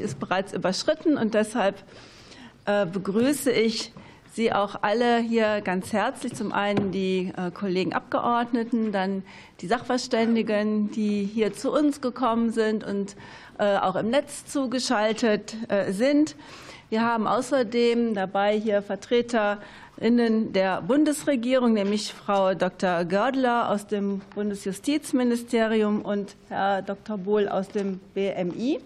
Ist bereits überschritten und deshalb äh, begrüße ich Sie auch alle hier ganz herzlich. Zum einen die äh, Kollegen Abgeordneten, dann die Sachverständigen, die hier zu uns gekommen sind und äh, auch im Netz zugeschaltet sind. Wir haben außerdem dabei hier Vertreterinnen der Bundesregierung, nämlich Frau Dr. Gördler aus dem Bundesjustizministerium und Herr Dr. Bohl aus dem BMI.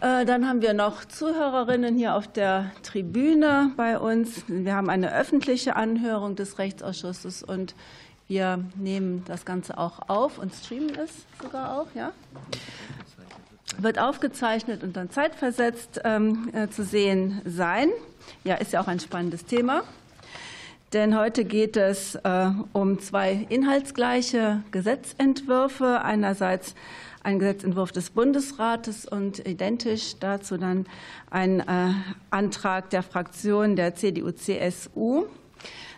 Äh, dann haben wir noch Zuhörerinnen hier auf der Tribüne bei uns. Wir haben eine öffentliche Anhörung des Rechtsausschusses und wir nehmen das Ganze auch auf und streamen es sogar auch, ja? Wird aufgezeichnet und dann zeitversetzt ähm, äh, zu sehen sein. Ja, ist ja auch ein spannendes Thema. Denn heute geht es äh, um zwei inhaltsgleiche Gesetzentwürfe. Einerseits ein Gesetzentwurf des Bundesrates und identisch dazu dann ein äh, Antrag der Fraktion der CDU-CSU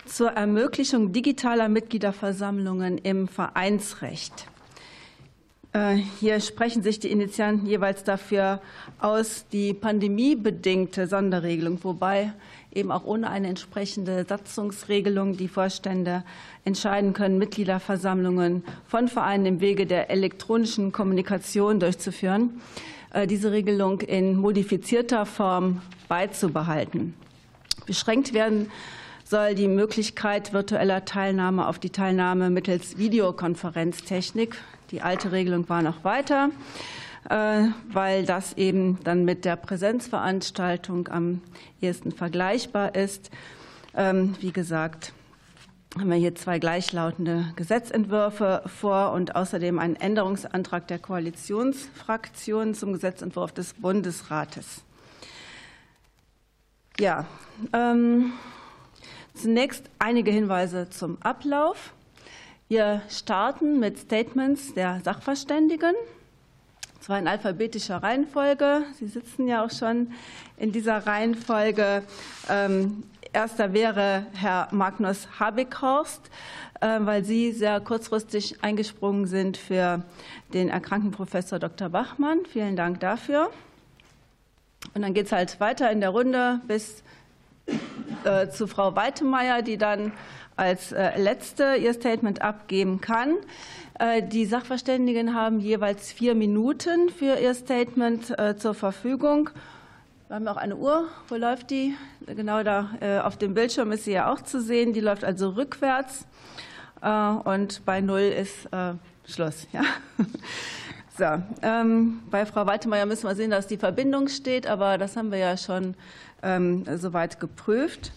zur Ermöglichung digitaler Mitgliederversammlungen im Vereinsrecht. Äh, hier sprechen sich die Initianten jeweils dafür aus, die pandemiebedingte Sonderregelung, wobei eben auch ohne eine entsprechende Satzungsregelung die Vorstände entscheiden können, Mitgliederversammlungen von Vereinen im Wege der elektronischen Kommunikation durchzuführen, äh, diese Regelung in modifizierter Form beizubehalten. Beschränkt werden soll die Möglichkeit virtueller Teilnahme auf die Teilnahme mittels Videokonferenztechnik. Die alte Regelung war noch weiter. Äh, weil das eben dann mit der Präsenzveranstaltung am ehesten vergleichbar ist. Ähm, wie gesagt, haben wir hier zwei gleichlautende Gesetzentwürfe vor und außerdem einen Änderungsantrag der Koalitionsfraktion zum Gesetzentwurf des Bundesrates. Ja, ähm, zunächst einige Hinweise zum Ablauf. Wir starten mit Statements der Sachverständigen zwar in alphabetischer Reihenfolge. Sie sitzen ja auch schon in dieser Reihenfolge. Ähm, erster wäre Herr Magnus Habighorst, äh, weil Sie sehr kurzfristig eingesprungen sind für den erkrankten Professor Dr. Bachmann. Vielen Dank dafür. Und dann geht es halt weiter in der Runde bis äh, zu Frau Weitemeyer, die dann als äh, letzte ihr Statement abgeben kann. Äh, die Sachverständigen haben jeweils vier Minuten für ihr Statement äh, zur Verfügung. Wir haben auch eine Uhr. Wo läuft die? Genau da auf dem Bildschirm ist sie ja auch zu sehen. Die läuft also rückwärts. Und bei Null ist Schluss. Ja? So, ähm, bei Frau Waltemeyer müssen wir sehen, dass die Verbindung steht, aber das haben wir ja schon ähm, soweit geprüft.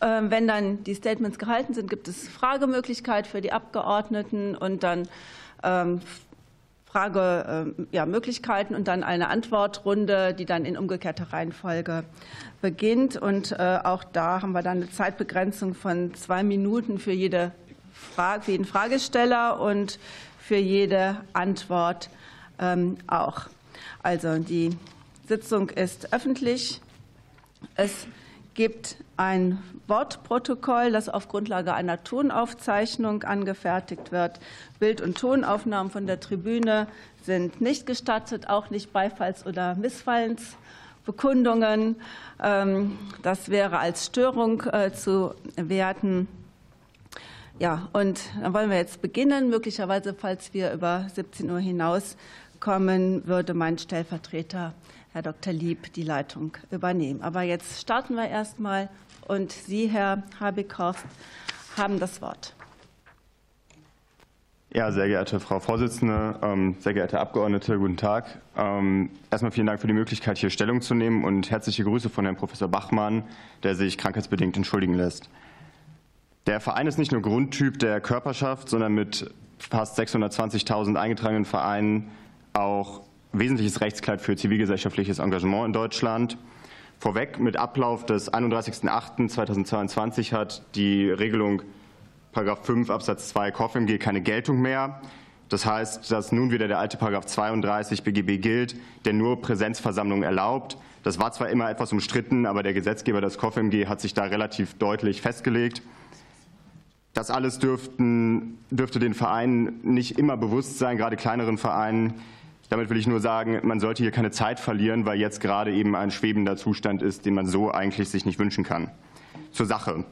Ähm, wenn dann die Statements gehalten sind, gibt es Fragemöglichkeit für die Abgeordneten und dann ähm, Fragemöglichkeiten ja, und dann eine Antwortrunde, die dann in umgekehrter Reihenfolge beginnt. Und äh, auch da haben wir dann eine Zeitbegrenzung von zwei Minuten für, jede Frage, für jeden Fragesteller und für jede Antwort ähm, auch. Also die Sitzung ist öffentlich. Es gibt ein Wortprotokoll, das auf Grundlage einer Tonaufzeichnung angefertigt wird. Bild- und Tonaufnahmen von der Tribüne sind nicht gestattet, auch nicht Beifalls- oder Missfallensbekundungen. Ähm, das wäre als Störung äh, zu werten. Ja, und dann wollen wir jetzt beginnen. Möglicherweise, falls wir über 17 Uhr hinauskommen, würde mein Stellvertreter Herr Dr. Lieb die Leitung übernehmen. Aber jetzt starten wir erst mal und Sie, Herr Habeck-Horst, haben das Wort. Ja, sehr geehrte Frau Vorsitzende, ähm, sehr geehrte Abgeordnete, guten Tag. Ähm, erstmal vielen Dank für die Möglichkeit, hier Stellung zu nehmen und herzliche Grüße von Herrn Professor Bachmann, der sich krankheitsbedingt entschuldigen lässt. Der Verein ist nicht nur Grundtyp der Körperschaft, sondern mit fast 620.000 eingetragenen Vereinen auch wesentliches Rechtskleid für zivilgesellschaftliches Engagement in Deutschland. Vorweg, mit Ablauf des 31.08.2022 hat die Regelung 5 Absatz 2 KOFMG keine Geltung mehr. Das heißt, dass nun wieder der alte 32 BGB gilt, der nur Präsenzversammlungen erlaubt. Das war zwar immer etwas umstritten, aber der Gesetzgeber, das KOFMG, hat sich da relativ deutlich festgelegt. Das alles dürften, dürfte den Vereinen nicht immer bewusst sein, gerade kleineren Vereinen, Damit will ich nur sagen, man sollte hier keine Zeit verlieren, weil jetzt gerade eben ein schwebender Zustand ist, den man so eigentlich sich nicht wünschen kann. Zur Sache.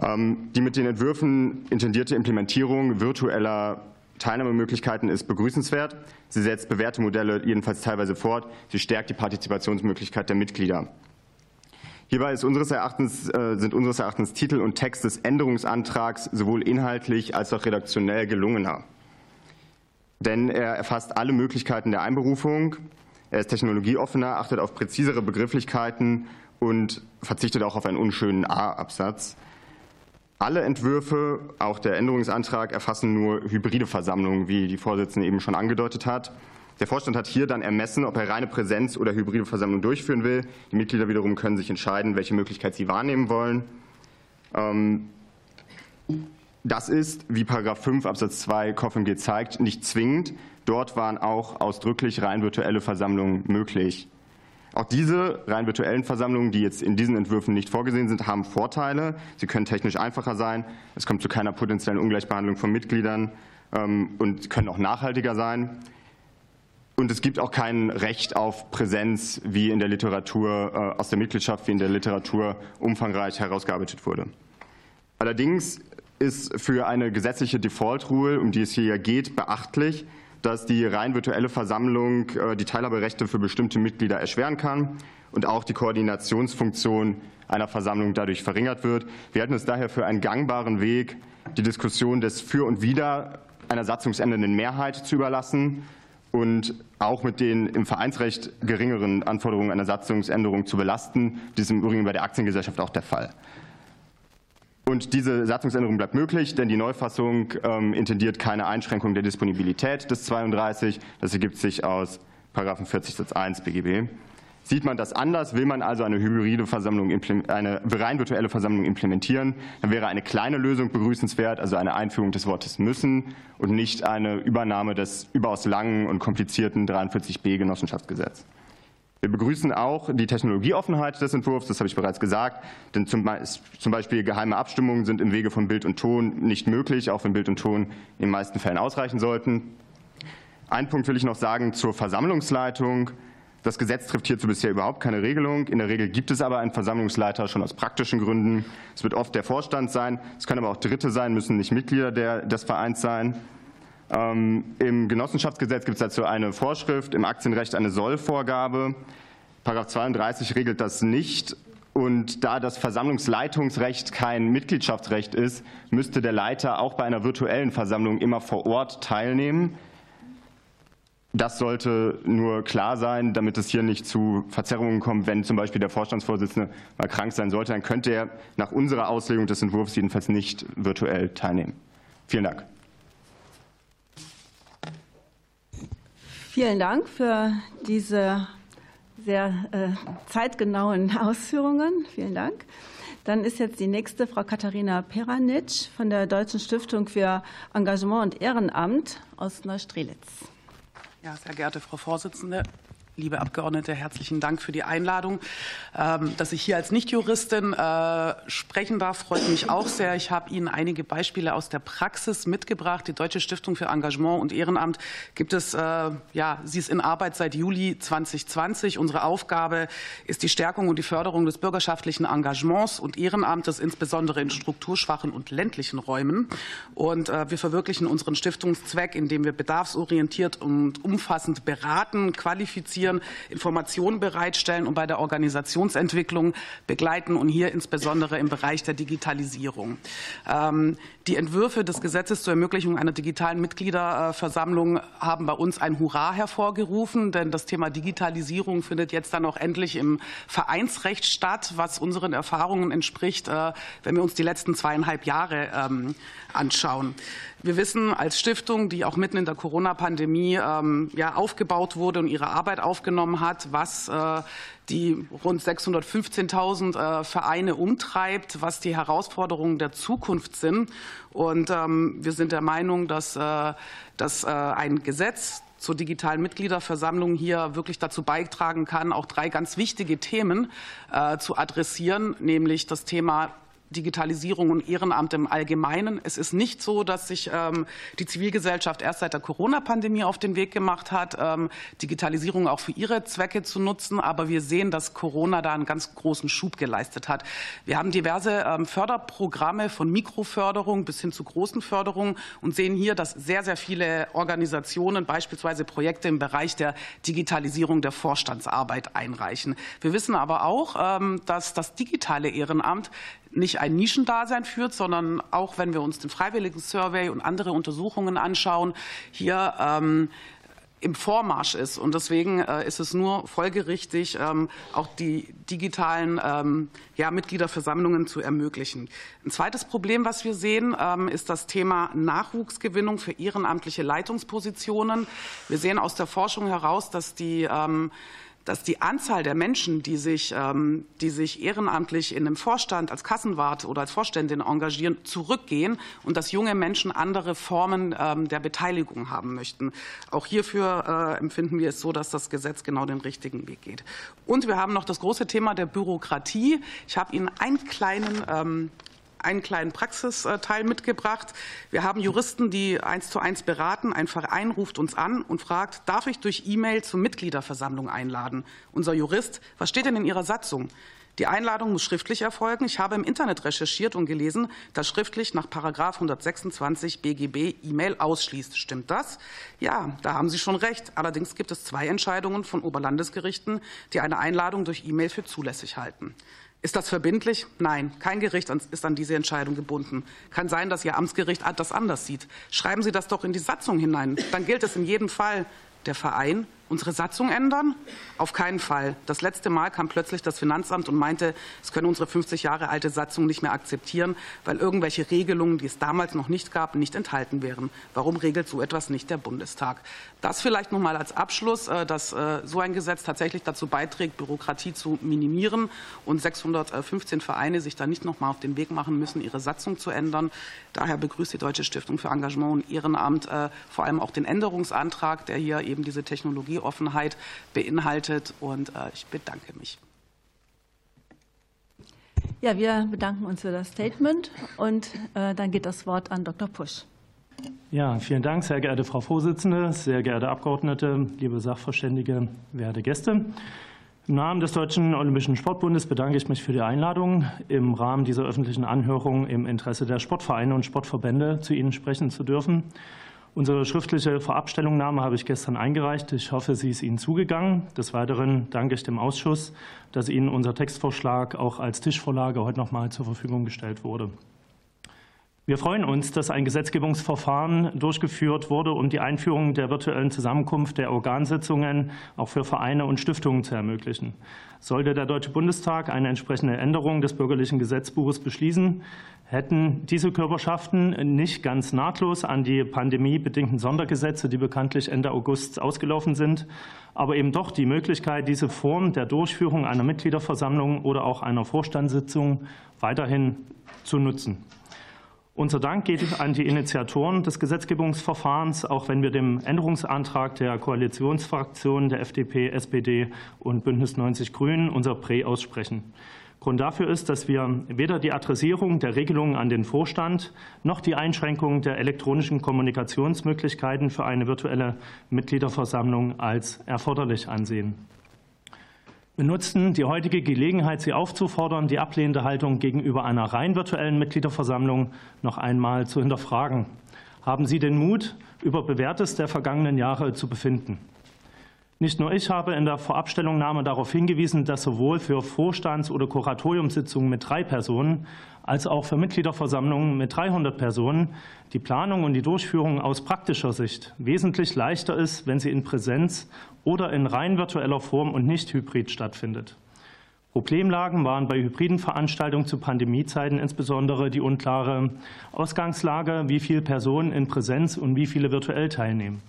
Ähm, die mit den Entwürfen intendierte Implementierung virtueller Teilnahmemöglichkeiten ist begrüßenswert. Sie setzt bewährte Modelle jedenfalls teilweise fort. Sie stärkt die Partizipationsmöglichkeit der Mitglieder. Hierbei unseres Erachtens, äh, sind unseres Erachtens Titel und Text des Änderungsantrags sowohl inhaltlich als auch redaktionell gelungener. Denn er erfasst alle Möglichkeiten der Einberufung, er ist technologieoffener, achtet auf präzisere Begrifflichkeiten und verzichtet auch auf einen unschönen A-Absatz. Alle Entwürfe, auch der Änderungsantrag, erfassen nur hybride Versammlungen, wie die Vorsitzende eben schon angedeutet hat. Der Vorstand hat hier dann ermessen, ob er reine Präsenz oder hybride Versammlungen durchführen will. Die Mitglieder wiederum können sich entscheiden, welche Möglichkeit sie wahrnehmen wollen. Ähm, das ist, wie § 5 Absatz 2 KOFMG zeigt, nicht zwingend. Dort waren auch ausdrücklich rein virtuelle Versammlungen möglich. Auch diese rein virtuellen Versammlungen, die jetzt in diesen Entwürfen nicht vorgesehen sind, haben Vorteile. Sie können technisch einfacher sein. Es kommt zu keiner potenziellen Ungleichbehandlung von Mitgliedern ähm, und können auch nachhaltiger sein. Und es gibt auch kein Recht auf Präsenz, wie in der Literatur äh, aus der Mitgliedschaft, wie in der Literatur umfangreich herausgearbeitet wurde. Allerdings ist für eine gesetzliche Default Rule, um die es hier geht, beachtlich, dass die rein virtuelle Versammlung äh, die Teilhaberechte für bestimmte Mitglieder erschweren kann und auch die Koordinationsfunktion einer Versammlung dadurch verringert wird. Wir halten es daher für einen gangbaren Weg, die Diskussion des Für und Wider einer satzungsändernden Mehrheit zu überlassen und auch mit den im Vereinsrecht geringeren Anforderungen einer Satzungsänderung zu belasten. Dies ist im Übrigen bei der Aktiengesellschaft auch der Fall. Und diese Satzungsänderung bleibt möglich, denn die Neufassung ähm, intendiert keine Einschränkung der Disponibilität des 32. Das ergibt sich aus 40 Satz 1 BGB. Sieht man das anders, will man also eine hybride Versammlung, eine rein virtuelle Versammlung implementieren, dann wäre eine kleine Lösung begrüßenswert, also eine Einführung des Wortes müssen und nicht eine Übernahme des überaus langen und komplizierten 43b Genossenschaftsgesetzes. Wir begrüßen auch die Technologieoffenheit des Entwurfs, das habe ich bereits gesagt, denn zum Beispiel geheime Abstimmungen sind im Wege von Bild und Ton nicht möglich, auch wenn Bild und Ton in den meisten Fällen ausreichen sollten. Ein Punkt will ich noch sagen zur Versammlungsleitung. Das Gesetz trifft hierzu bisher überhaupt keine Regelung. In der Regel gibt es aber einen Versammlungsleiter schon aus praktischen Gründen. Es wird oft der Vorstand sein. Es können aber auch Dritte sein, müssen nicht Mitglieder des Vereins sein. Ähm, Im Genossenschaftsgesetz gibt es dazu eine Vorschrift, im Aktienrecht eine Sollvorgabe. Paragraph 32 regelt das nicht. Und da das Versammlungsleitungsrecht kein Mitgliedschaftsrecht ist, müsste der Leiter auch bei einer virtuellen Versammlung immer vor Ort teilnehmen. Das sollte nur klar sein, damit es hier nicht zu Verzerrungen kommt. Wenn zum Beispiel der Vorstandsvorsitzende mal krank sein sollte, dann könnte er nach unserer Auslegung des Entwurfs jedenfalls nicht virtuell teilnehmen. Vielen Dank. Vielen Dank für diese sehr äh, zeitgenauen Ausführungen. Vielen Dank. Dann ist jetzt die nächste Frau Katharina Peranitsch von der Deutschen Stiftung für Engagement und Ehrenamt aus Neustrelitz. Ja, sehr geehrte Frau Vorsitzende, Liebe Abgeordnete, herzlichen Dank für die Einladung. Ähm, dass ich hier als Nichtjuristin äh, sprechen darf, freut mich auch sehr. Ich habe Ihnen einige Beispiele aus der Praxis mitgebracht. Die Deutsche Stiftung für Engagement und Ehrenamt gibt es, äh, ja, sie ist in Arbeit seit Juli 2020. Unsere Aufgabe ist die Stärkung und die Förderung des bürgerschaftlichen Engagements und Ehrenamtes, insbesondere in strukturschwachen und ländlichen Räumen. Und äh, wir verwirklichen unseren Stiftungszweck, indem wir bedarfsorientiert und umfassend beraten, qualifizieren, organisieren, Informationen bereitstellen und bei der Organisationsentwicklung begleiten und hier insbesondere im Bereich der Digitalisierung. Ähm, die Entwürfe des Gesetzes zur Ermöglichung einer digitalen Mitgliederversammlung haben bei uns ein Hurra hervorgerufen, denn das Thema Digitalisierung findet jetzt dann auch endlich im Vereinsrecht statt, was unseren Erfahrungen entspricht, äh, wenn wir uns die letzten zweieinhalb Jahre ähm, anschauen. Wir wissen als Stiftung, die auch mitten in der Corona-Pandemie ähm, ja, aufgebaut wurde und ihre Arbeit aufgenommen hat, was äh, die rund 615.000 äh, Vereine umtreibt, was die Herausforderungen der Zukunft sind. Und ähm, wir sind der Meinung, dass, äh, dass äh, ein Gesetz zur digitalen Mitgliederversammlung hier wirklich dazu beitragen kann, auch drei ganz wichtige Themen zu adressieren, nämlich das Thema Digitalisierung und Ehrenamt im Allgemeinen. Es ist nicht so, dass sich ähm, die Zivilgesellschaft erst seit der Corona-Pandemie auf den Weg gemacht hat, ähm, Digitalisierung auch für ihre Zwecke zu nutzen. Aber wir sehen, dass Corona da einen ganz großen Schub geleistet hat. Wir haben diverse ähm, Förderprogramme von Mikroförderung bis hin zu großen Förderungen und sehen hier, dass sehr, sehr viele Organisationen beispielsweise Projekte im Bereich der Digitalisierung der Vorstandsarbeit einreichen. Wir wissen aber auch, dass das digitale Ehrenamt nicht ein Nischendasein führt, sondern auch wenn wir uns den Freiwilligen Survey und andere Untersuchungen anschauen, hier ähm, im Vormarsch ist. Und deswegen äh, ist es nur folgerichtig, ähm, auch die digitalen ähm, ja, Mitgliederversammlungen zu ermöglichen. Ein zweites Problem, was wir sehen, ähm, ist das Thema Nachwuchsgewinnung für ehrenamtliche Leitungspositionen. Wir sehen aus der Forschung heraus, dass die dass die Anzahl der Menschen, die sich, ähm, die sich ehrenamtlich in einem Vorstand als Kassenwart oder als Vorständin engagieren, zurückgehen und dass junge Menschen andere Formen ähm, der Beteiligung haben möchten. Auch hierfür äh, empfinden wir es so, dass das Gesetz genau den richtigen Weg geht. Und wir haben noch das große Thema der Bürokratie. Ich habe Ihnen einen kleinen ähm, einen kleinen Praxisteil mitgebracht. Wir haben Juristen, die eins zu eins beraten. Ein Verein ruft uns an und fragt, darf ich durch E-Mail zur Mitgliederversammlung einladen? Unser Jurist, was steht denn in Ihrer Satzung? Die Einladung muss schriftlich erfolgen. Ich habe im Internet recherchiert und gelesen, dass schriftlich nach Paragraf 126 BGB E-Mail ausschließt. Stimmt das? Ja, da haben Sie schon recht. Allerdings gibt es zwei Entscheidungen von Oberlandesgerichten, die eine Einladung durch E-Mail für zulässig halten. Ist das verbindlich? Nein, kein Gericht ist an diese Entscheidung gebunden. Kann sein, dass Ihr Amtsgericht das anders sieht. Schreiben Sie das doch in die Satzung hinein. Dann gilt es in jedem Fall. Der Verein unsere Satzung ändern? Auf keinen Fall. Das letzte Mal kam plötzlich das Finanzamt und meinte, es könne unsere 50 Jahre alte Satzung nicht mehr akzeptieren, weil irgendwelche Regelungen, die es damals noch nicht gab, nicht enthalten wären. Warum regelt so etwas nicht der Bundestag? Das vielleicht noch mal als Abschluss, äh, dass äh, so ein Gesetz tatsächlich dazu beiträgt, Bürokratie zu minimieren und 615 Vereine sich da nicht noch mal auf den Weg machen müssen, ihre Satzung zu ändern. Daher begrüßt die Deutsche Stiftung für Engagement und Ehrenamt äh, vor allem auch den Änderungsantrag, der hier eben diese Technologie Technologieoffenheit beinhaltet. Und äh, ich bedanke mich. Ja, wir bedanken uns für das Statement und äh, dann geht das Wort an Dr. Pusch. Ja, vielen Dank, sehr geehrte Frau Vorsitzende, sehr geehrte Abgeordnete, liebe Sachverständige, werte Gäste. Im Namen des Deutschen Olympischen Sportbundes bedanke ich mich für die Einladung, im Rahmen dieser öffentlichen Anhörung im Interesse der Sportvereine und Sportverbände zu Ihnen sprechen zu dürfen. Unsere schriftliche Vorabstellungnahme habe ich gestern eingereicht. Ich hoffe, sie ist Ihnen zugegangen. Des Weiteren danke ich dem Ausschuss, dass Ihnen unser Textvorschlag auch als Tischvorlage heute noch mal zur Verfügung gestellt wurde. Wir freuen uns, dass ein Gesetzgebungsverfahren durchgeführt wurde, um die Einführung der virtuellen Zusammenkunft der Organsitzungen auch für Vereine und Stiftungen zu ermöglichen. Sollte der Deutsche Bundestag eine entsprechende Änderung des bürgerlichen Gesetzbuches beschließen, hätten diese Körperschaften nicht ganz nahtlos an die pandemiebedingten Sondergesetze, die bekanntlich Ende August ausgelaufen sind, aber eben doch die Möglichkeit, diese Form der Durchführung einer Mitgliederversammlung oder auch einer Vorstandssitzung weiterhin zu nutzen. Unser Dank geht an die Initiatoren des Gesetzgebungsverfahrens, auch wenn wir dem Änderungsantrag der Koalitionsfraktionen der FDP, SPD und Bündnis 90 Grünen unser Prä aussprechen. Grund dafür ist, dass wir weder die Adressierung der Regelungen an den Vorstand noch die Einschränkung der elektronischen Kommunikationsmöglichkeiten für eine virtuelle Mitgliederversammlung als erforderlich ansehen. Wir nutzen die heutige Gelegenheit, Sie aufzufordern, die ablehnende Haltung gegenüber einer rein virtuellen Mitgliederversammlung noch einmal zu hinterfragen. Haben Sie den Mut, über Bewährtes der vergangenen Jahre zu befinden? Nicht nur ich habe in der Vorabstellungnahme darauf hingewiesen, dass sowohl für Vorstands- oder Kuratoriumssitzungen mit drei Personen als auch für Mitgliederversammlungen mit 300 Personen die Planung und die Durchführung aus praktischer Sicht wesentlich leichter ist, wenn sie in Präsenz oder in rein virtueller Form und nicht hybrid stattfindet. Problemlagen waren bei hybriden Veranstaltungen zu Pandemiezeiten insbesondere die unklare Ausgangslage, wie viele Personen in Präsenz und wie viele virtuell teilnehmen.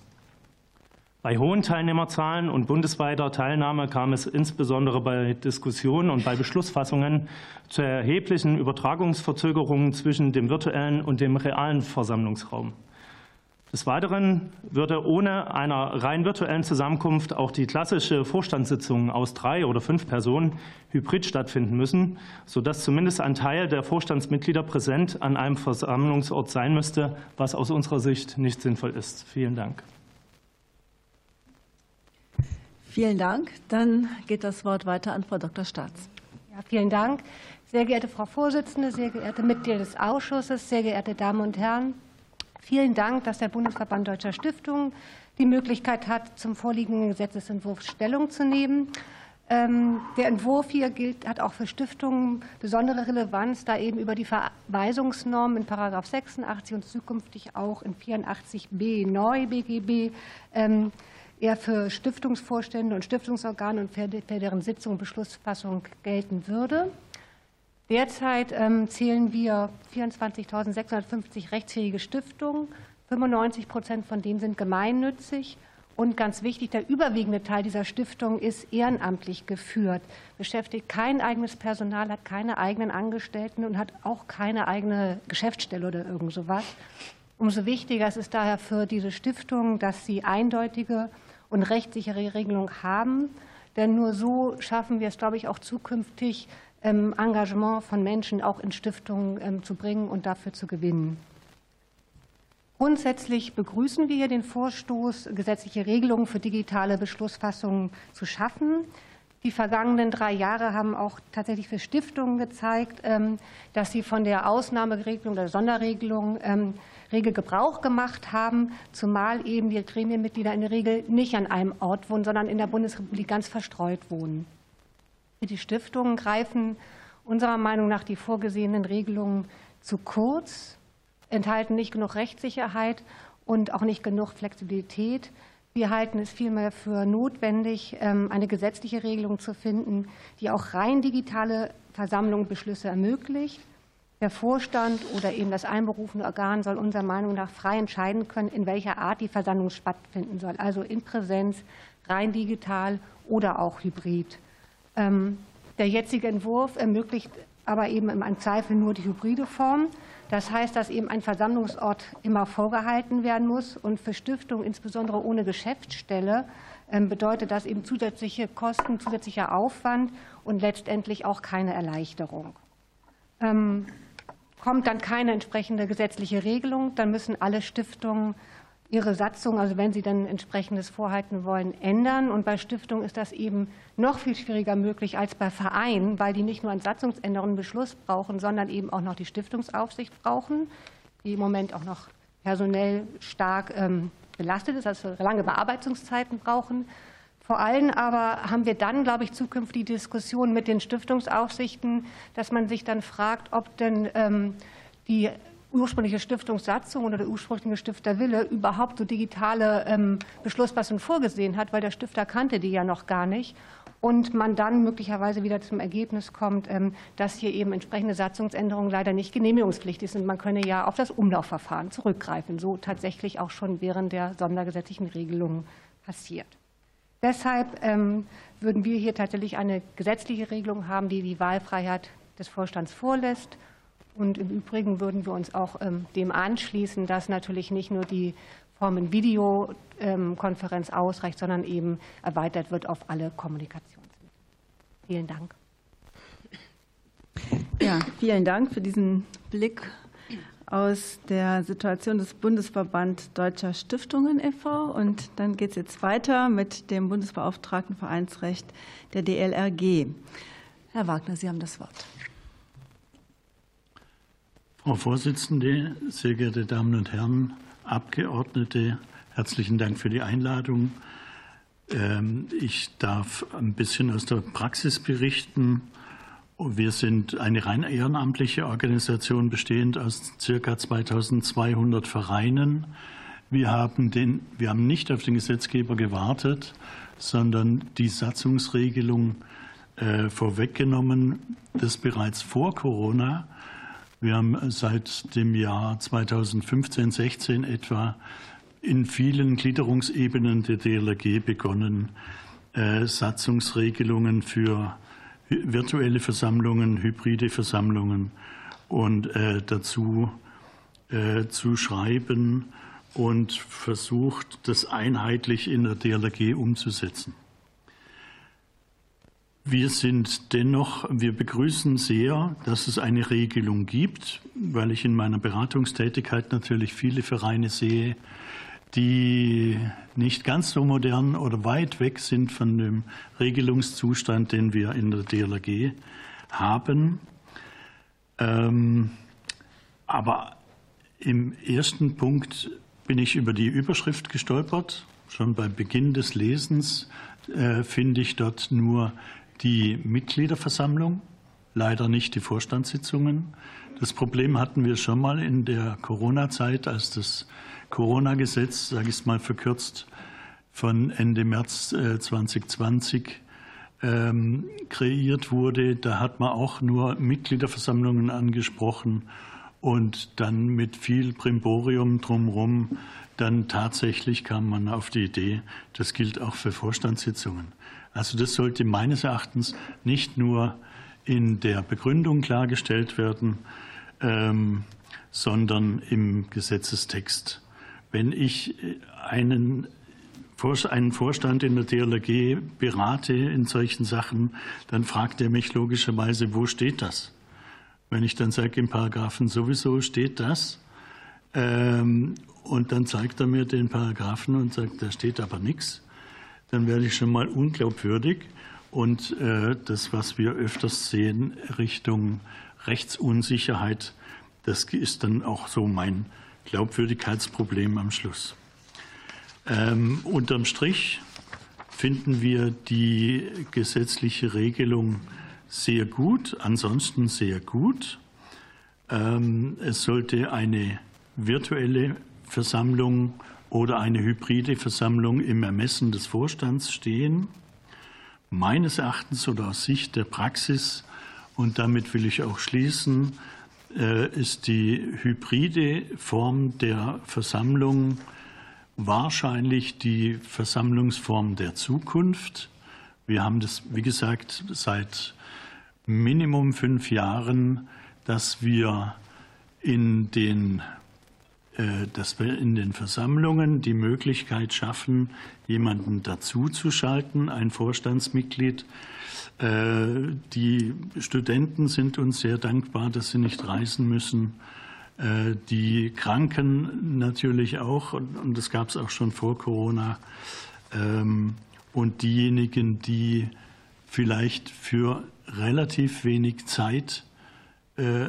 Bei hohen Teilnehmerzahlen und bundesweiter Teilnahme kam es insbesondere bei Diskussionen und bei Beschlussfassungen zu erheblichen Übertragungsverzögerungen zwischen dem virtuellen und dem realen Versammlungsraum. Des Weiteren würde ohne einer rein virtuellen Zusammenkunft auch die klassische Vorstandssitzung aus drei oder fünf Personen hybrid stattfinden müssen, sodass zumindest ein Teil der Vorstandsmitglieder präsent an einem Versammlungsort sein müsste, was aus unserer Sicht nicht sinnvoll ist. Vielen Dank. Vielen Dank. Dann geht das Wort weiter an Frau Dr. Staats. Ja, vielen Dank. Sehr geehrte Frau Vorsitzende, sehr geehrte Mitglieder des Ausschusses, sehr geehrte Damen und Herren. Vielen Dank, dass der Bundesverband Deutscher Stiftungen die Möglichkeit hat, zum vorliegenden Gesetzesentwurf Stellung zu nehmen. Ähm, der Entwurf hier gilt, hat auch für Stiftungen besondere Relevanz, da eben über die Verweisungsnorm in § 86 und zukünftig auch in 84b neu BGB er für Stiftungsvorstände und Stiftungsorgane und für deren Sitzung und Beschlussfassung gelten würde. Derzeit ähm, zählen wir 24.650 rechtsfähige Stiftungen. 95 Prozent von denen sind gemeinnützig. Und ganz wichtig, der überwiegende Teil dieser Stiftungen ist ehrenamtlich geführt, beschäftigt kein eigenes Personal, hat keine eigenen Angestellten und hat auch keine eigene Geschäftsstelle oder irgend sowas. Umso wichtiger ist es daher für diese Stiftungen, dass sie eindeutige und rechtssichere Regelungen haben. Denn nur so schaffen wir es, glaube ich, auch zukünftig, ähm, Engagement von Menschen auch in Stiftungen ähm, zu bringen und dafür zu gewinnen. Grundsätzlich begrüßen wir hier den Vorstoß, gesetzliche Regelungen für digitale Beschlussfassungen zu schaffen. Die vergangenen drei Jahre haben auch tatsächlich für Stiftungen gezeigt, ähm, dass sie von der Ausnahmeregelung oder Sonderregelung Regel Gebrauch gemacht haben, zumal eben die Gremienmitglieder in der Regel nicht an einem Ort wohnen, sondern in der Bundesrepublik ganz verstreut wohnen. Die Stiftungen greifen unserer Meinung nach die vorgesehenen Regelungen zu kurz, enthalten nicht genug Rechtssicherheit und auch nicht genug Flexibilität. Wir halten es vielmehr für notwendig, ähm, eine gesetzliche Regelung zu finden, die auch rein digitale Versammlungen Beschlüsse ermöglicht. Der Vorstand oder eben das einberufene Organ soll unserer Meinung nach frei entscheiden können, in welcher Art die Versammlung stattfinden soll, also in Präsenz, rein digital oder auch hybrid. Ähm, der jetzige Entwurf ermöglicht aber eben im Zweifel nur die hybride Form. Das heißt, dass eben ein Versammlungsort immer vorgehalten werden muss. Und für Stiftungen, insbesondere ohne Geschäftsstelle, ähm, bedeutet das eben zusätzliche Kosten, zusätzlicher Aufwand und letztendlich auch keine Erleichterung. Kommt dann keine entsprechende gesetzliche Regelung, dann müssen alle Stiftungen ihre Satzung, also wenn sie dann entsprechendes vorhalten wollen, ändern. Und bei Stiftungen ist das eben noch viel schwieriger möglich als bei Vereinen, weil die nicht nur einen Satzungsänderungen Beschluss brauchen, sondern eben auch noch die Stiftungsaufsicht brauchen, die im Moment auch noch personell stark ähm, belastet ist, also lange Bearbeitungszeiten brauchen. Vor allem aber haben wir dann, glaube ich, zukünftig die Diskussion mit den Stiftungsaufsichten, dass man sich dann fragt, ob denn ähm, die ursprüngliche Stiftungssatzung oder der ursprüngliche Stifterwille überhaupt so digitale ähm, Beschlussfassung vorgesehen hat, weil der Stifter kannte die ja noch gar nicht. Und man dann möglicherweise wieder zum Ergebnis kommt, ähm, dass hier eben entsprechende Satzungsänderungen leider nicht genehmigungspflichtig sind. Man könne ja auf das Umlaufverfahren zurückgreifen, so tatsächlich auch schon während der sondergesetzlichen Regelungen passiert. Deshalb ähm, würden wir hier tatsächlich eine gesetzliche Regelung haben, die die Wahlfreiheit des Vorstands vorlässt und im Übrigen würden wir uns auch ähm, dem anschließen, dass natürlich nicht nur die Form Videokonferenz ausreicht, sondern eben erweitert wird auf alle Kommunikationsmittel. Vielen Dank. Ja, vielen Dank für diesen Blick aus der Situation des Bundesverband Deutscher Stiftungen e.V. Und dann geht es jetzt weiter mit dem Bundesbeauftragten Vereinsrecht der DLRG. Herr Wagner, Sie haben das Wort. Frau Vorsitzende, sehr geehrte Damen und Herren Abgeordnete, herzlichen Dank für die Einladung. Ähm, ich darf ein bisschen aus der Praxis berichten. Wir sind eine rein ehrenamtliche Organisation bestehend aus ca. 2200 Vereinen. Wir haben, den, wir haben nicht auf den Gesetzgeber gewartet, sondern die Satzungsregelung äh, vorweggenommen, das bereits vor Corona wir haben seit dem Jahr 2015, 16 etwa in vielen Gliederungsebenen der DLRG begonnen, äh, Satzungsregelungen für virtuelle Versammlungen, hybride Versammlungen und äh, dazu äh, zu schreiben und versucht, das einheitlich in der DLRG umzusetzen. Wir sind dennoch, wir begrüßen sehr, dass es eine Regelung gibt, weil ich in meiner Beratungstätigkeit natürlich viele Vereine sehe, die nicht ganz so modern oder weit weg sind von dem Regelungszustand, den wir in der DLRG haben. Ähm, aber im ersten Punkt bin ich über die Überschrift gestolpert. Schon bei Beginn des Lesens äh, finde ich dort nur die Mitgliederversammlung, leider nicht die Vorstandssitzungen. Das Problem hatten wir schon mal in der Corona-Zeit, als das Corona-Gesetz, sage ich es mal verkürzt, von Ende März 2020 äh, ähm, kreiert wurde. Da hat man auch nur Mitgliederversammlungen angesprochen und dann mit viel Primborium drumherum, dann tatsächlich kam man auf die Idee, das gilt auch für Vorstandssitzungen. Also das sollte meines Erachtens nicht nur in der Begründung klargestellt werden, ähm, sondern im Gesetzestext. Wenn ich einen, einen Vorstand in der DLRG berate in solchen Sachen, dann fragt er mich logischerweise, wo steht das? Wenn ich dann sage, im Paragraphen sowieso steht das, ähm, und dann zeigt er mir den Paragraphen und sagt, da steht aber nichts, dann werde ich schon mal unglaubwürdig. Und äh, das, was wir öfters sehen, Richtung Rechtsunsicherheit, das ist dann auch so mein Glaubwürdigkeitsproblem am Schluss. Ähm, unterm Strich finden wir die gesetzliche Regelung sehr gut, ansonsten sehr gut. Ähm, es sollte eine virtuelle Versammlung oder eine hybride Versammlung im Ermessen des Vorstands stehen. Meines Erachtens oder aus Sicht der Praxis, und damit will ich auch schließen, ist die hybride Form der Versammlung wahrscheinlich die Versammlungsform der Zukunft. Wir haben das, wie gesagt, seit Minimum fünf Jahren, dass wir in den äh, dass wir in den Versammlungen die Möglichkeit schaffen, jemanden dazuzuschalten, ein Vorstandsmitglied. Äh, die Studenten sind uns sehr dankbar, dass sie nicht reisen müssen. Äh, die Kranken natürlich auch, und das gab es auch schon vor Corona. Ähm, und diejenigen, die vielleicht für relativ wenig Zeit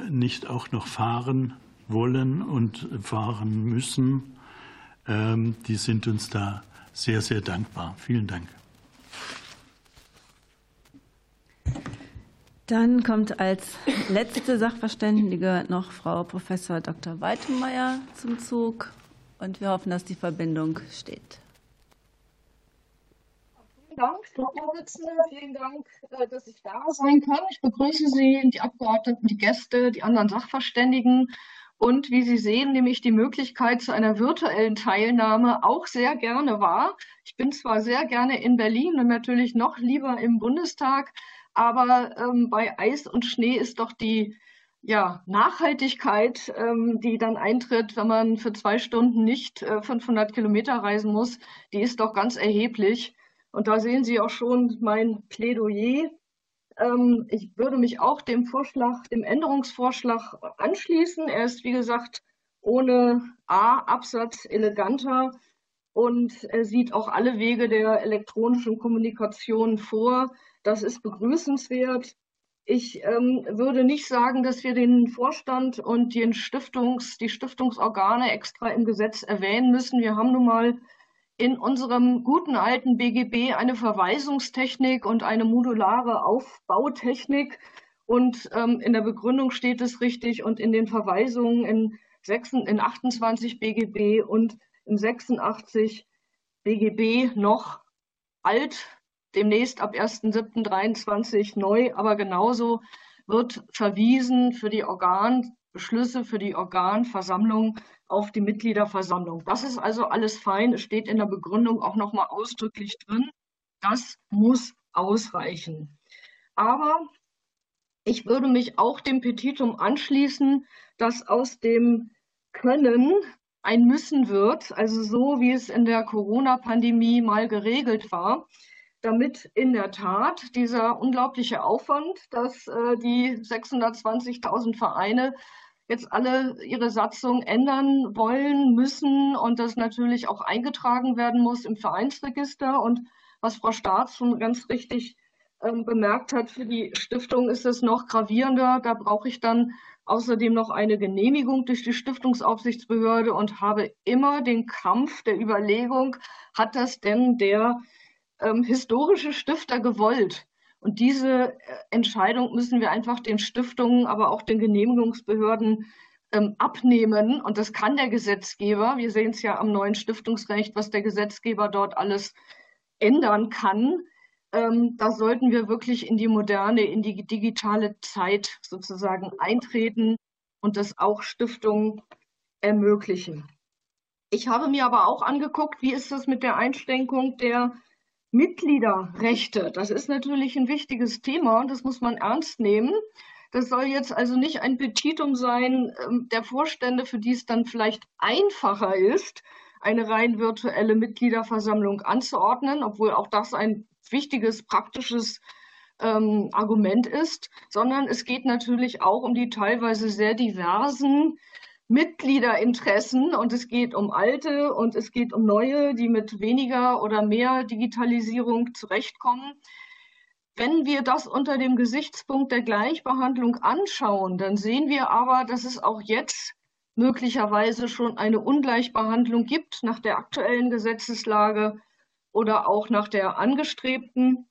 nicht auch noch fahren wollen und fahren müssen, ähm, die sind uns da sehr, sehr dankbar. Vielen Dank. Dann kommt als letzte Sachverständige noch Frau Professor Dr. Weitemeyer zum Zug und wir hoffen, dass die Verbindung steht. Vielen Dank, Frau Vorsitzende. Vielen Dank, äh, dass ich da sein kann. Ich begrüße Sie, die Abgeordneten, die Gäste, die anderen Sachverständigen und wie Sie sehen, nehme ich die Möglichkeit zu einer virtuellen Teilnahme auch sehr gerne wahr. Ich bin zwar sehr gerne in Berlin und natürlich noch lieber im Bundestag, aber ähm, bei Eis und Schnee ist doch die ja, Nachhaltigkeit, ähm, die dann eintritt, wenn man für zwei Stunden nicht äh, 500 Kilometer reisen muss, die ist doch ganz erheblich. Und da sehen Sie auch schon mein Plädoyer ähm, ich würde mich auch dem Vorschlag, dem Änderungsvorschlag anschließen. Er ist, wie gesagt, ohne A-Absatz eleganter und er sieht auch alle Wege der elektronischen Kommunikation vor. Das ist begrüßenswert. Ich ähm, würde nicht sagen, dass wir den Vorstand und den Stiftungs, die Stiftungsorgane extra im Gesetz erwähnen müssen. Wir haben nun mal in unserem guten alten BGB eine Verweisungstechnik und eine modulare Aufbautechnik. Und ähm, in der Begründung steht es richtig und in den Verweisungen in, 6, in 28 BGB und im 86 BGB noch alt, demnächst ab 1.7.23 neu, aber genauso wird verwiesen für die Organbeschlüsse, für die Organversammlung auf die Mitgliederversammlung. Das ist also alles fein. Es steht in der Begründung auch nochmal ausdrücklich drin. Das muss ausreichen. Aber ich würde mich auch dem Petitum anschließen, dass aus dem Können ein Müssen wird, also so wie es in der Corona-Pandemie mal geregelt war, damit in der Tat dieser unglaubliche Aufwand, dass äh, die 620.000 Vereine jetzt alle ihre Satzung ändern wollen, müssen und das natürlich auch eingetragen werden muss im Vereinsregister. Und was Frau Staats schon ganz richtig ähm, bemerkt hat, für die Stiftung ist es noch gravierender. Da brauche ich dann außerdem noch eine Genehmigung durch die Stiftungsaufsichtsbehörde und habe immer den Kampf der Überlegung, hat das denn der ähm, historische Stifter gewollt? Und diese äh, Entscheidung müssen wir einfach den Stiftungen, aber auch den Genehmigungsbehörden ähm, abnehmen. Und das kann der Gesetzgeber. Wir sehen es ja am neuen Stiftungsrecht, was der Gesetzgeber dort alles ändern kann. Ähm, da sollten wir wirklich in die moderne, in die digitale Zeit sozusagen eintreten und das auch Stiftungen ermöglichen. Ich habe mir aber auch angeguckt, wie ist das mit der Einschränkung der Mitgliederrechte. Das ist natürlich ein wichtiges Thema und das muss man ernst nehmen. Das soll jetzt also nicht ein Petitum sein ähm, der Vorstände, für die es dann vielleicht einfacher ist, eine rein virtuelle Mitgliederversammlung anzuordnen, obwohl auch das ein wichtiges, praktisches ähm, Argument ist, sondern es geht natürlich auch um die teilweise sehr diversen Mitgliederinteressen und es geht um alte und es geht um neue, die mit weniger oder mehr Digitalisierung zurechtkommen. Wenn wir das unter dem Gesichtspunkt der Gleichbehandlung anschauen, dann sehen wir aber, dass es auch jetzt möglicherweise schon eine Ungleichbehandlung gibt nach der aktuellen Gesetzeslage oder auch nach der angestrebten,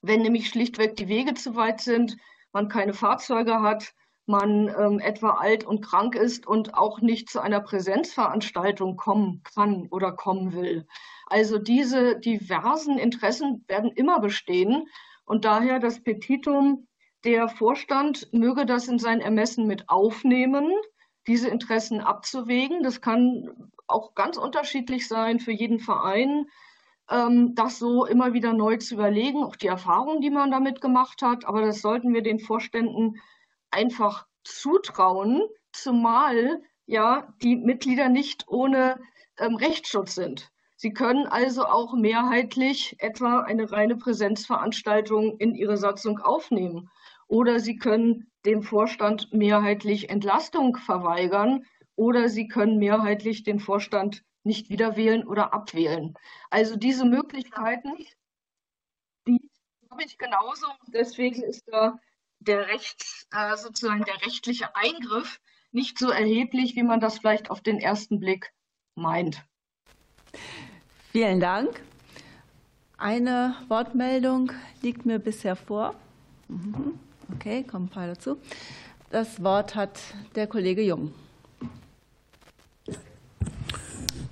wenn nämlich schlichtweg die Wege zu weit sind, man keine Fahrzeuge hat, man ähm, etwa alt und krank ist und auch nicht zu einer Präsenzveranstaltung kommen kann oder kommen will. Also diese diversen Interessen werden immer bestehen und daher das Petitum, der Vorstand möge das in sein Ermessen mit aufnehmen, diese Interessen abzuwägen. Das kann auch ganz unterschiedlich sein für jeden Verein, ähm, das so immer wieder neu zu überlegen, auch die Erfahrungen, die man damit gemacht hat. Aber das sollten wir den Vorständen einfach zutrauen, zumal ja die Mitglieder nicht ohne ähm, Rechtsschutz sind. Sie können also auch mehrheitlich etwa eine reine Präsenzveranstaltung in ihre Satzung aufnehmen. Oder Sie können dem Vorstand mehrheitlich Entlastung verweigern. Oder Sie können mehrheitlich den Vorstand nicht wieder wählen oder abwählen. Also diese Möglichkeiten, die habe ich genauso. Deswegen ist da der Rechts, äh, sozusagen der rechtliche Eingriff nicht so erheblich, wie man das vielleicht auf den ersten Blick meint. Vielen Dank. Eine Wortmeldung liegt mir bisher vor. Mhm. Okay, kommen ein paar dazu. Das Wort hat der Kollege Jung.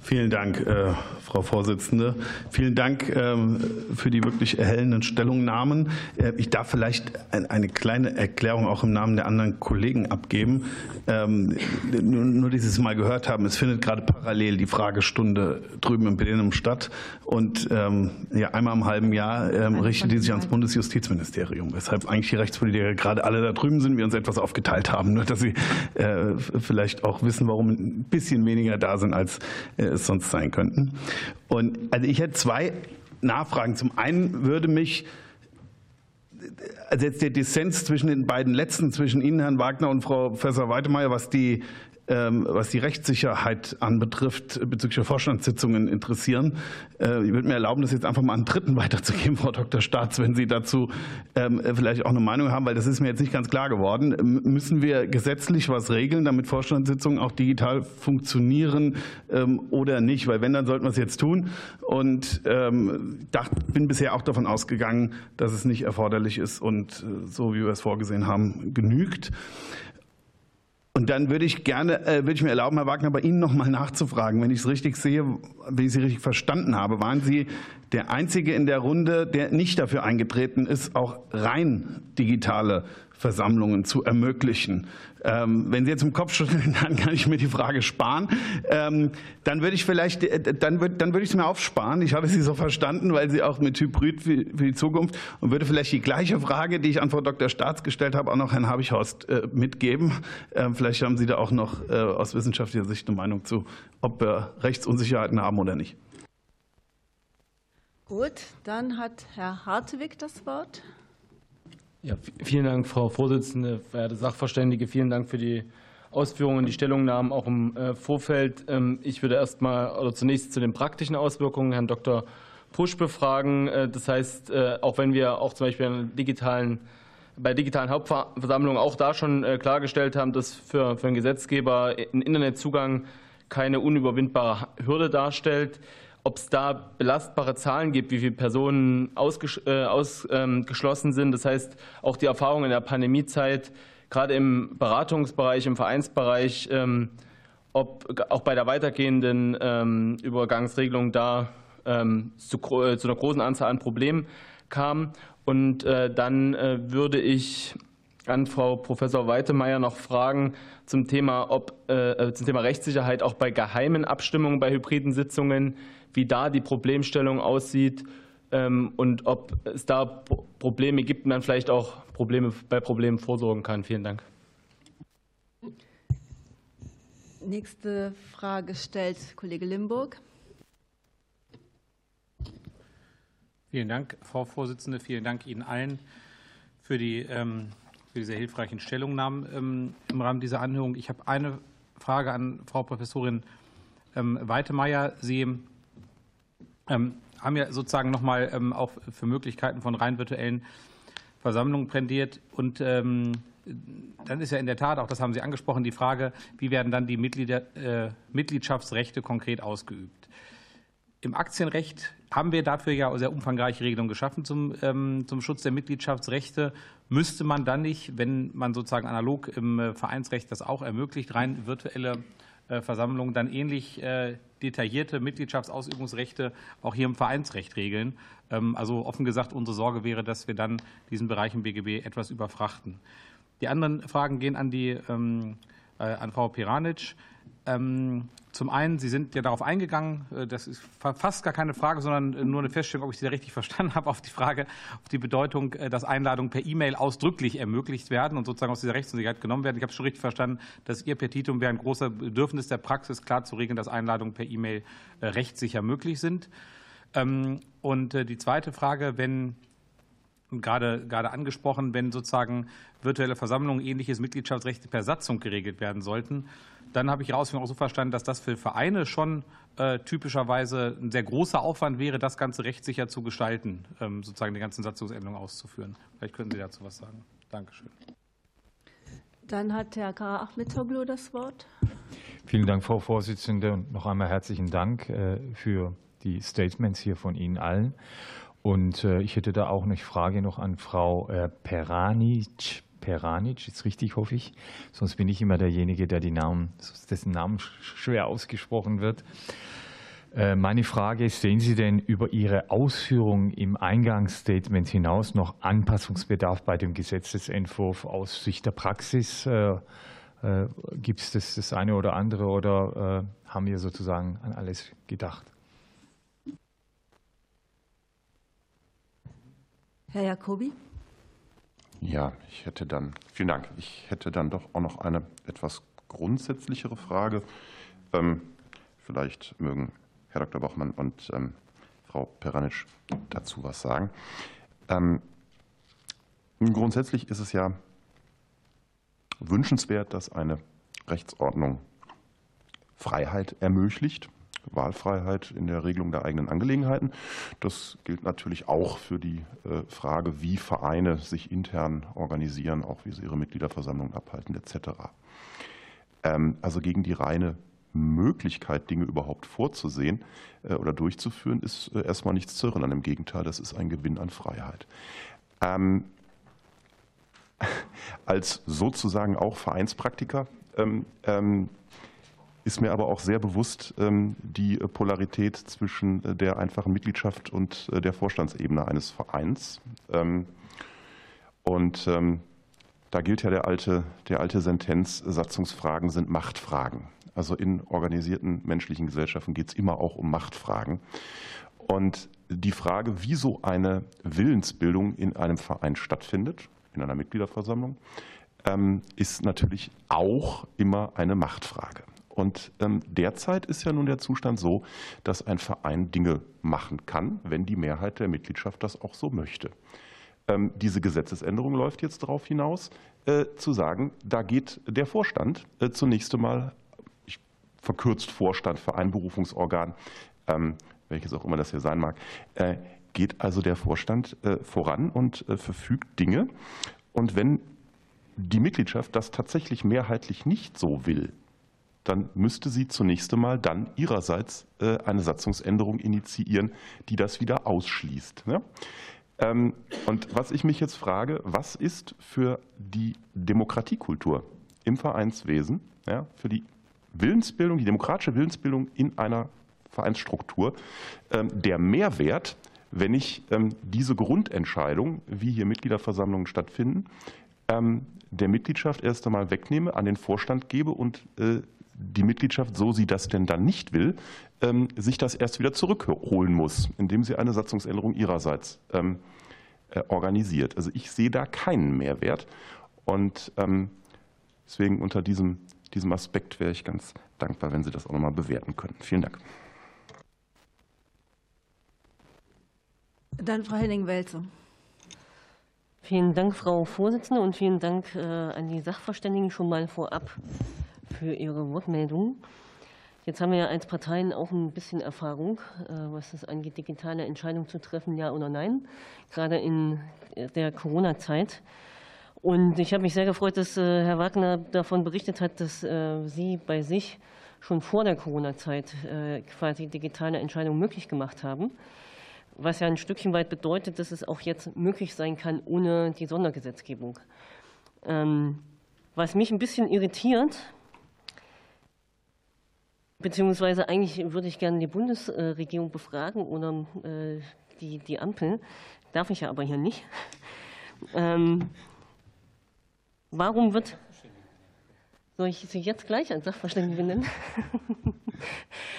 Vielen Dank, äh, Frau Vorsitzende. Vielen Dank ähm, für die wirklich erhellenden Stellungnahmen. Äh, ich darf vielleicht eine kleine Erklärung auch im Namen der anderen Kollegen abgeben. Ähm, nur dieses Mal gehört haben, es findet gerade parallel die Fragestunde drüben im Plenum statt. Und ähm, ja, einmal im halben Jahr richtet die sich ans Bundesjustizministerium, weshalb eigentlich die Rechtspolitiker gerade alle da drüben sind, wir uns etwas aufgeteilt haben. Nur, dass Sie äh, vielleicht auch wissen, warum ein bisschen weniger da sind, als es sonst sein könnten. Und also ich hätte zwei Nachfragen. Zum einen würde mich also jetzt der Dissens zwischen den beiden letzten, zwischen Ihnen, Herrn Wagner und Frau Professor Weidemeyer, was die was die Rechtssicherheit anbetrifft, bezüglich der Vorstandssitzungen interessieren. Äh, ich würde mir erlauben, das jetzt einfach mal an Dritten weiterzugeben, Frau Dr. Staats, wenn Sie dazu ähm, vielleicht auch eine Meinung haben, weil das ist mir jetzt nicht ganz klar geworden. Müssen wir gesetzlich was regeln, damit Vorstandssitzungen auch digital funktionieren ähm, oder nicht? Weil wenn, dann sollten wir es jetzt tun. Und ich bin bisher auch davon ausgegangen, dass es nicht erforderlich ist und äh, so, wie wir es vorgesehen haben, genügt. Und dann würde ich gerne, äh, würde ich mir erlauben, Herr Wagner, bei Ihnen noch mal nachzufragen, wenn ich es richtig sehe, wenn ich Sie richtig verstanden habe. Waren Sie der Einzige in der Runde, der nicht dafür eingetreten ist, auch rein digitale Versammlungen zu ermöglichen. Ähm, wenn Sie jetzt im Kopf schütteln, dann kann ich mir die Frage sparen. Ähm, dann würde ich vielleicht, äh, dann würde, dann würde ich es mir aufsparen. Ich habe Sie so verstanden, weil Sie auch mit Hybrid für, die Zukunft und würde vielleicht die gleiche Frage, die ich an Frau Dr. Staats gestellt habe, auch noch Herrn Habichhorst äh, mitgeben. Ähm, vielleicht haben Sie da auch noch äh, aus wissenschaftlicher Sicht eine Meinung zu, ob wir Rechtsunsicherheiten haben oder nicht. Gut, dann hat Herr Hartwig das Wort. Ja, vielen Dank, Frau Vorsitzende, verehrte Sachverständige. Vielen Dank für die Ausführungen und die Stellungnahmen auch im äh, Vorfeld. Ähm, ich würde erst mal oder zunächst zu den praktischen Auswirkungen Herrn Dr. Pusch befragen. Äh, das heißt, äh, auch wenn wir auch zum Beispiel digitalen, bei digitalen Hauptversammlungen auch da schon klargestellt haben, dass für, für einen Gesetzgeber ein Internetzugang keine unüberwindbare Hürde darstellt, ob es da belastbare Zahlen gibt, wie viele Personen ausgeschlossen äh, ähm, sind. Das heißt, auch die Erfahrung in der Pandemiezeit, gerade im Beratungsbereich, im Vereinsbereich, ähm, ob auch bei der weitergehenden ähm, Übergangsregelung da zu, äh, zu einer großen Anzahl an Problemen kam. Und äh, dann würde ich an Frau Professor Weitemeyer noch fragen zum Thema, ob, äh, zum Thema Rechtssicherheit auch bei geheimen Abstimmungen bei hybriden Sitzungen wie da die Problemstellung aussieht ähm, und ob es da Probleme gibt und man vielleicht auch Probleme, bei Problemen vorsorgen kann. Vielen Dank. Nächste Frage stellt Kollege Limburg. Vielen Dank, Frau Vorsitzende. Vielen Dank Ihnen allen für die, ähm, für die sehr hilfreichen Stellungnahmen ähm, im Rahmen dieser Anhörung. Ich habe eine Frage an Frau Professorin Weitemeyer. Sie haben ja sozusagen nochmal ähm, auch für Möglichkeiten von rein virtuellen Versammlungen prädiert. Und ähm, dann ist ja in der Tat, auch das haben Sie angesprochen, die Frage, wie werden dann die Mitglieder, äh, Mitgliedschaftsrechte konkret ausgeübt. Im Aktienrecht haben wir dafür ja sehr umfangreiche Regelungen geschaffen zum, ähm, zum Schutz der Mitgliedschaftsrechte. Müsste man dann nicht, wenn man sozusagen analog im äh, Vereinsrecht das auch ermöglicht, rein virtuelle äh, Versammlungen dann ähnlich äh, detaillierte Mitgliedschaftsausübungsrechte auch hier im Vereinsrecht regeln. Ähm, also offen gesagt, unsere Sorge wäre, dass wir dann diesen Bereich im BGB etwas überfrachten. Die anderen Fragen gehen an, die, ähm, äh, an Frau Piranic. Ähm, zum einen, Sie sind ja darauf eingegangen, äh, das ist fast gar keine Frage, sondern äh, nur eine Feststellung, ob ich Sie richtig verstanden habe, auf die Frage, auf die Bedeutung, äh, dass Einladungen per E-Mail ausdrücklich ermöglicht werden und sozusagen aus dieser Rechtsunsicherheit genommen werden. Ich habe es schon richtig verstanden, dass Ihr Petitum wäre ein großer Bedürfnis der Praxis, klar zu regeln, dass Einladungen per E-Mail rechtssicher möglich sind. Ähm, und die zweite Frage, wenn gerade, gerade angesprochen, wenn sozusagen virtuelle Versammlungen ähnliches Mitgliedschaftsrechte per Satzung geregelt werden sollten, dann habe ich Ihre auch so verstanden, dass das für Vereine schon äh, typischerweise ein sehr großer Aufwand wäre, das Ganze rechtssicher zu gestalten, ähm, sozusagen die ganzen Satzungsänderungen auszuführen. Vielleicht können Sie dazu was sagen. Dankeschön. Dann hat Herr K. Ahmetoglu das Wort. Vielen Dank, Frau Vorsitzende, und noch einmal herzlichen Dank äh, für die Statements hier von Ihnen allen. Und äh, ich hätte da auch eine Frage noch an Frau Peranic. Peranic, ist richtig, hoffe ich. Sonst bin ich immer derjenige, der die Namen, dessen Namen schwer ausgesprochen wird. Äh, meine Frage ist, sehen Sie denn über Ihre Ausführungen im Eingangsstatement hinaus noch Anpassungsbedarf bei dem Gesetzesentwurf aus Sicht der Praxis? Äh, äh, Gibt es das, das eine oder andere oder haben wir sozusagen an alles gedacht? Herr Jacobi. Ja, ich hätte dann, vielen Dank. Ich hätte dann doch auch noch eine etwas grundsätzlichere Frage. Ähm, vielleicht mögen Herr Dr. Bachmann und ähm, Frau Peranic dazu was sagen. Ähm, grundsätzlich ist es ja wünschenswert, dass eine Rechtsordnung Freiheit ermöglicht Wahlfreiheit in der Regelung der eigenen Angelegenheiten. Das gilt natürlich auch für die äh, Frage, wie Vereine sich intern organisieren, auch wie sie ihre Mitgliederversammlungen abhalten etc. Ähm, also gegen die reine Möglichkeit, Dinge überhaupt vorzusehen äh, oder durchzuführen, ist äh, erstmal nichts zu erinnern. Im Gegenteil, das ist ein Gewinn an Freiheit. Ähm, als sozusagen auch Vereinspraktiker ähm, ist mir aber auch sehr bewusst ähm, die Polarität zwischen äh, der einfachen Mitgliedschaft und äh, der Vorstandsebene eines Vereins. Ähm, und da gilt ja der alte, der alte Sentenz, Satzungsfragen sind Machtfragen. Also in organisierten menschlichen Gesellschaften geht es immer auch um Machtfragen. Und die Frage, wie so eine Willensbildung in einem Verein stattfindet, in einer Mitgliederversammlung, ist natürlich auch immer eine Machtfrage. Und ähm, derzeit ist ja nun der Zustand so, dass ein Verein Dinge machen kann, wenn die Mehrheit der Mitgliedschaft das auch so möchte. Ähm, diese Gesetzesänderung läuft jetzt darauf hinaus, äh, zu sagen, da geht der Vorstand äh, zunächst einmal, ich, verkürzt Vorstand für ein Berufungsorgan, ähm, welches auch immer das hier sein mag, äh, geht also der Vorstand voran und verfügt Dinge. Und wenn die Mitgliedschaft das tatsächlich mehrheitlich nicht so will, dann müsste sie zunächst einmal dann ihrerseits äh, eine Satzungsänderung initiieren, die das wieder ausschließt. Ne? Ähm, und was ich mich jetzt frage, was ist für die Demokratiekultur im Vereinswesen, für die Willensbildung, die demokratische Willensbildung in einer Vereinsstruktur ähm, der Mehrwert, wenn ich ähm, diese Grundentscheidung, wie hier Mitgliederversammlungen stattfinden, der Mitgliedschaft erst einmal wegnehme, an den Vorstand gebe und äh, die Mitgliedschaft, so sie das denn dann nicht will, ähm, sich das erst wieder zurückholen muss, indem sie eine Satzungsänderung ihrerseits ähm, äh, organisiert. Also ich sehe da keinen Mehrwert und ähm, deswegen unter diesem, diesem Aspekt wäre ich ganz dankbar, wenn Sie das auch nochmal bewerten können. Vielen Dank. Dann Frau Henning-Welze. Vielen Dank, Frau Vorsitzende, und vielen Dank äh, an die Sachverständigen schon mal vorab für Ihre Wortmeldung. Jetzt haben wir ja als Parteien auch ein bisschen Erfahrung, äh, was es angeht, digitale Entscheidungen zu treffen, ja oder nein, gerade in der Corona-Zeit. Und ich habe mich sehr gefreut, dass äh, Herr Wagner davon berichtet hat, dass Sie bei sich schon vor der Corona-Zeit quasi digitale Entscheidungen möglich gemacht haben, was ja ein Stückchen weit bedeutet, dass es auch jetzt möglich sein kann ohne die Sondergesetzgebung. Ähm, was mich ein bisschen irritiert, Beziehungsweise eigentlich würde ich gerne die Bundesregierung befragen oder äh, die, die Ampel. Darf ich ja aber hier nicht. Ähm, warum wird. Soll ich Sie jetzt gleich als Sachverständige benennen?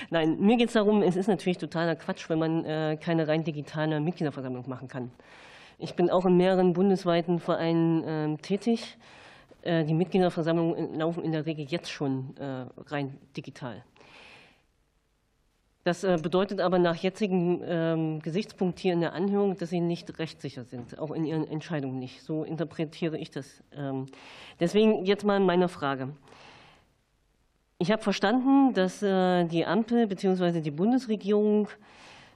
Nein, mir geht es darum, es ist natürlich totaler Quatsch, wenn man äh, keine rein digitale Mitgliederversammlung machen kann. Ich bin auch in mehreren bundesweiten Vereinen äh, tätig. Äh, die Mitgliederversammlungen laufen in der Regel jetzt schon äh, rein digital. Das äh, bedeutet aber nach jetzigem ähm, Gesichtspunkt hier in der Anhörung, dass Sie nicht rechtssicher sind, auch in Ihren Entscheidungen nicht. So interpretiere ich das. Ähm. Deswegen jetzt mal meine Frage. Ich habe verstanden, dass äh, die Ampel bzw. die Bundesregierung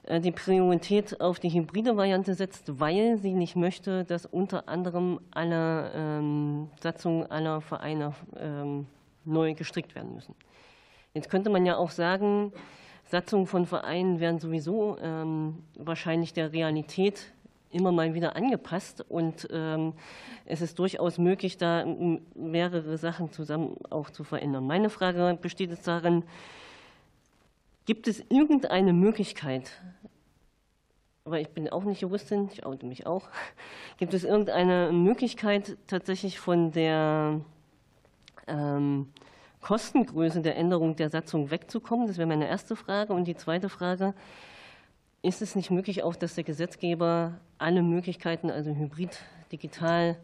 äh, die Priorität auf die hybride Variante setzt, weil sie nicht möchte, dass unter anderem alle ähm, Satzungen aller Vereine neu gestrickt werden müssen. Jetzt könnte man ja auch sagen, Satzungen von Vereinen werden sowieso ähm, wahrscheinlich der Realität immer mal wieder angepasst und ähm, es ist durchaus möglich, da mehrere Sachen zusammen auch zu verändern. Meine Frage besteht jetzt darin, gibt es irgendeine Möglichkeit, aber ich bin auch nicht Juristin, ich oute mich auch, gibt es irgendeine Möglichkeit tatsächlich von der ähm, Kostengröße der Änderung der Satzung wegzukommen? Das wäre meine erste Frage. Und die zweite Frage, ist es nicht möglich auch, dass der Gesetzgeber alle Möglichkeiten, also hybrid, digital,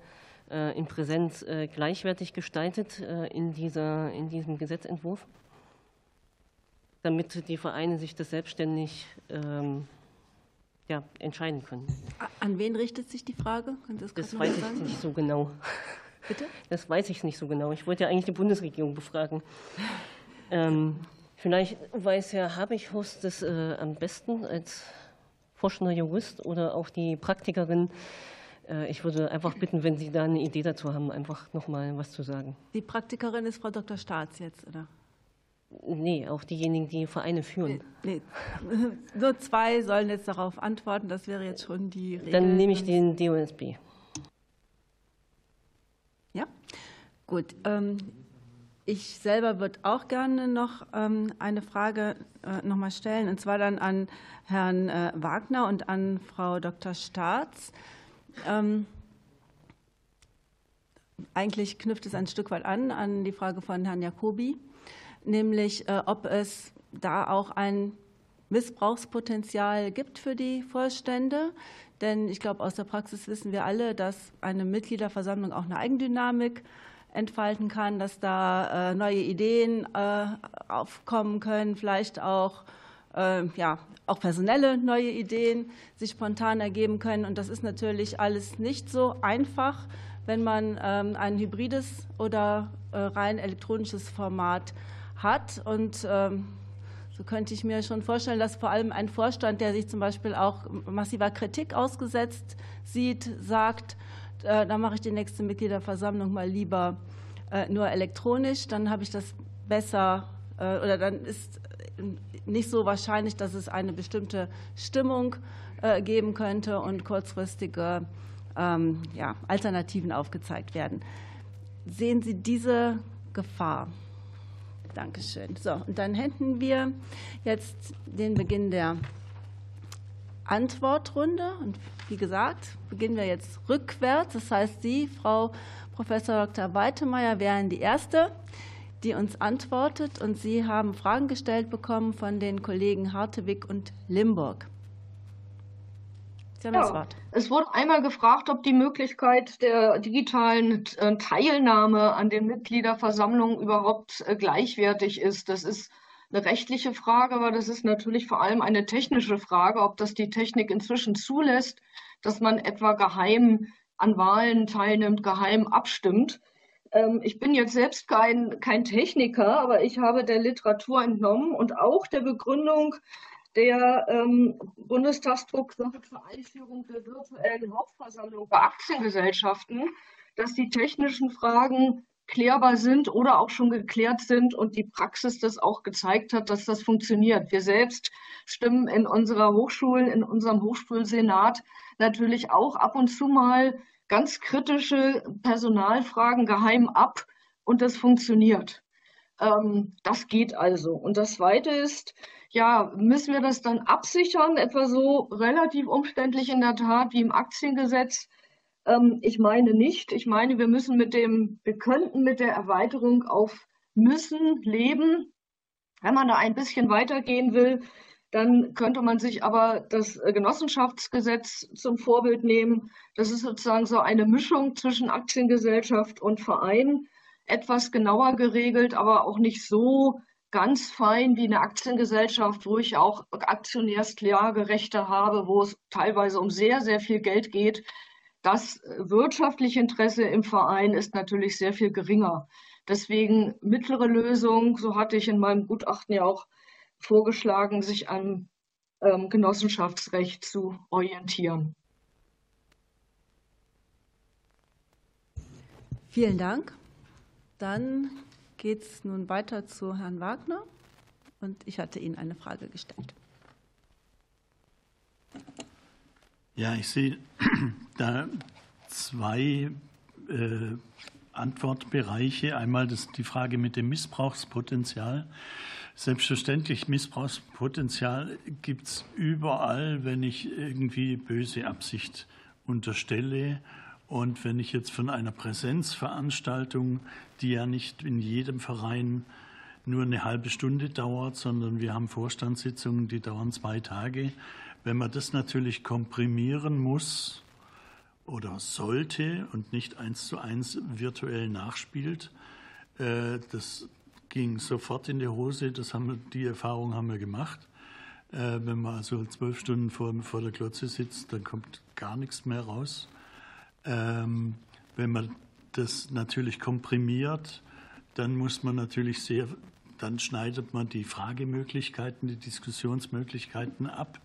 äh, in Präsenz äh, gleichwertig gestaltet äh, in, dieser, in diesem Gesetzentwurf, damit die Vereine sich das selbstständig ähm, ja, entscheiden können? An wen richtet sich die Frage? Das, das weiß ich nicht so genau. Bitte? Das weiß ich nicht so genau. Ich wollte ja eigentlich die Bundesregierung befragen. Ähm, vielleicht weiß Herr Habichhorst das äh, am besten als forschender Jurist oder auch die Praktikerin. Äh, ich würde einfach bitten, wenn Sie da eine Idee dazu haben, einfach noch mal was zu sagen. Die Praktikerin ist Frau Dr. Staats jetzt, oder? Nee, auch diejenigen, die Vereine führen. Nee, nee. Nur zwei sollen jetzt darauf antworten. Das wäre jetzt schon die Regel. Dann nehme ich den DOSB. Ja, gut. Ähm, ich selber würde auch gerne noch ähm, eine Frage äh, noch mal stellen, und zwar dann an Herrn äh, Wagner und an Frau Dr. Staats. Ähm, eigentlich knüpft es ein Stück weit an an die Frage von Herrn Jacobi, nämlich äh, ob es da auch ein Missbrauchspotenzial gibt für die Vorstände. Denn ich glaube, aus der Praxis wissen wir alle, dass eine Mitgliederversammlung auch eine Eigendynamik entfalten kann, dass da äh, neue Ideen äh, aufkommen können, vielleicht auch, äh, ja, auch personelle neue Ideen sich spontan ergeben können. Und das ist natürlich alles nicht so einfach, wenn man ähm, ein hybrides oder rein elektronisches Format hat. Und ähm, so könnte ich mir schon vorstellen, dass vor allem ein Vorstand, der sich zum Beispiel auch massiver Kritik ausgesetzt sieht, sagt, äh, dann mache ich die nächste Mitgliederversammlung mal lieber äh, nur elektronisch, dann habe ich das besser äh, oder dann ist nicht so wahrscheinlich, dass es eine bestimmte Stimmung geben könnte und kurzfristige ähm, Alternativen aufgezeigt werden. Sehen Sie diese Gefahr? Dankeschön. So, und dann hätten wir jetzt den Beginn der Antwortrunde. Und wie gesagt, beginnen wir jetzt rückwärts. Das heißt, Sie, Frau Professor Dr. Weitemeyer, wären die Erste, die uns antwortet. Und Sie haben Fragen gestellt bekommen von den Kollegen Hartewig und Limburg. Sie haben ja, das Wort. Es wurde einmal gefragt, ob die Möglichkeit der digitalen äh, Teilnahme an den Mitgliederversammlungen überhaupt äh, gleichwertig ist. Das ist eine rechtliche Frage, aber das ist natürlich vor allem eine technische Frage, ob das die Technik inzwischen zulässt, dass man etwa geheim an Wahlen teilnimmt, geheim abstimmt. Ähm, ich bin jetzt selbst kein, kein Techniker, aber ich habe der Literatur entnommen und auch der Begründung der ähm, Bundestagsdrucksache zur Einführung der virtuellen Hauptversammlung bei Aktiengesellschaften, dass die technischen Fragen klärbar sind oder auch schon geklärt sind und die Praxis das auch gezeigt hat, dass das funktioniert. Wir selbst stimmen in unserer Hochschulen, in unserem Hochschulsenat natürlich auch ab und zu mal ganz kritische Personalfragen geheim ab und das funktioniert. Ähm, das geht also. Und das Zweite ist, ja, müssen wir das dann absichern, etwa so relativ umständlich in der Tat wie im Aktiengesetz? Ähm, ich meine nicht. Ich meine, wir müssen mit dem, wir könnten mit der Erweiterung auf müssen leben. Wenn man da ein bisschen weitergehen will, dann könnte man sich aber das Genossenschaftsgesetz zum Vorbild nehmen. Das ist sozusagen so eine Mischung zwischen Aktiengesellschaft und Verein. Etwas genauer geregelt, aber auch nicht so ganz fein wie eine Aktiengesellschaft, wo ich auch Aktionärsklagerechte habe, wo es teilweise um sehr, sehr viel Geld geht. Das wirtschaftliche Interesse im Verein ist natürlich sehr viel geringer. Deswegen mittlere Lösung, so hatte ich in meinem Gutachten ja auch vorgeschlagen, sich am ähm, Genossenschaftsrecht zu orientieren. Vielen Dank. Dann geht es nun weiter zu Herrn Wagner. Und ich hatte Ihnen eine Frage gestellt. Ja, ich sehe da zwei äh, Antwortbereiche. Einmal das, die Frage mit dem Missbrauchspotenzial. Selbstverständlich, Missbrauchspotenzial gibt es überall, wenn ich irgendwie böse Absicht unterstelle und wenn ich jetzt von einer Präsenzveranstaltung, die ja nicht in jedem Verein nur eine halbe Stunde dauert, sondern wir haben Vorstandssitzungen, die dauern zwei Tage, wenn man das natürlich komprimieren muss oder sollte und nicht eins zu eins virtuell nachspielt, äh, das ging sofort in die Hose. Das haben wir, die Erfahrung haben wir gemacht. Äh, wenn man also zwölf Stunden vor, vor der Glotze sitzt, dann kommt gar nichts mehr raus. Ähm, wenn man das natürlich komprimiert, dann muss man natürlich sehr, dann schneidet man die Fragemöglichkeiten, die Diskussionsmöglichkeiten ab.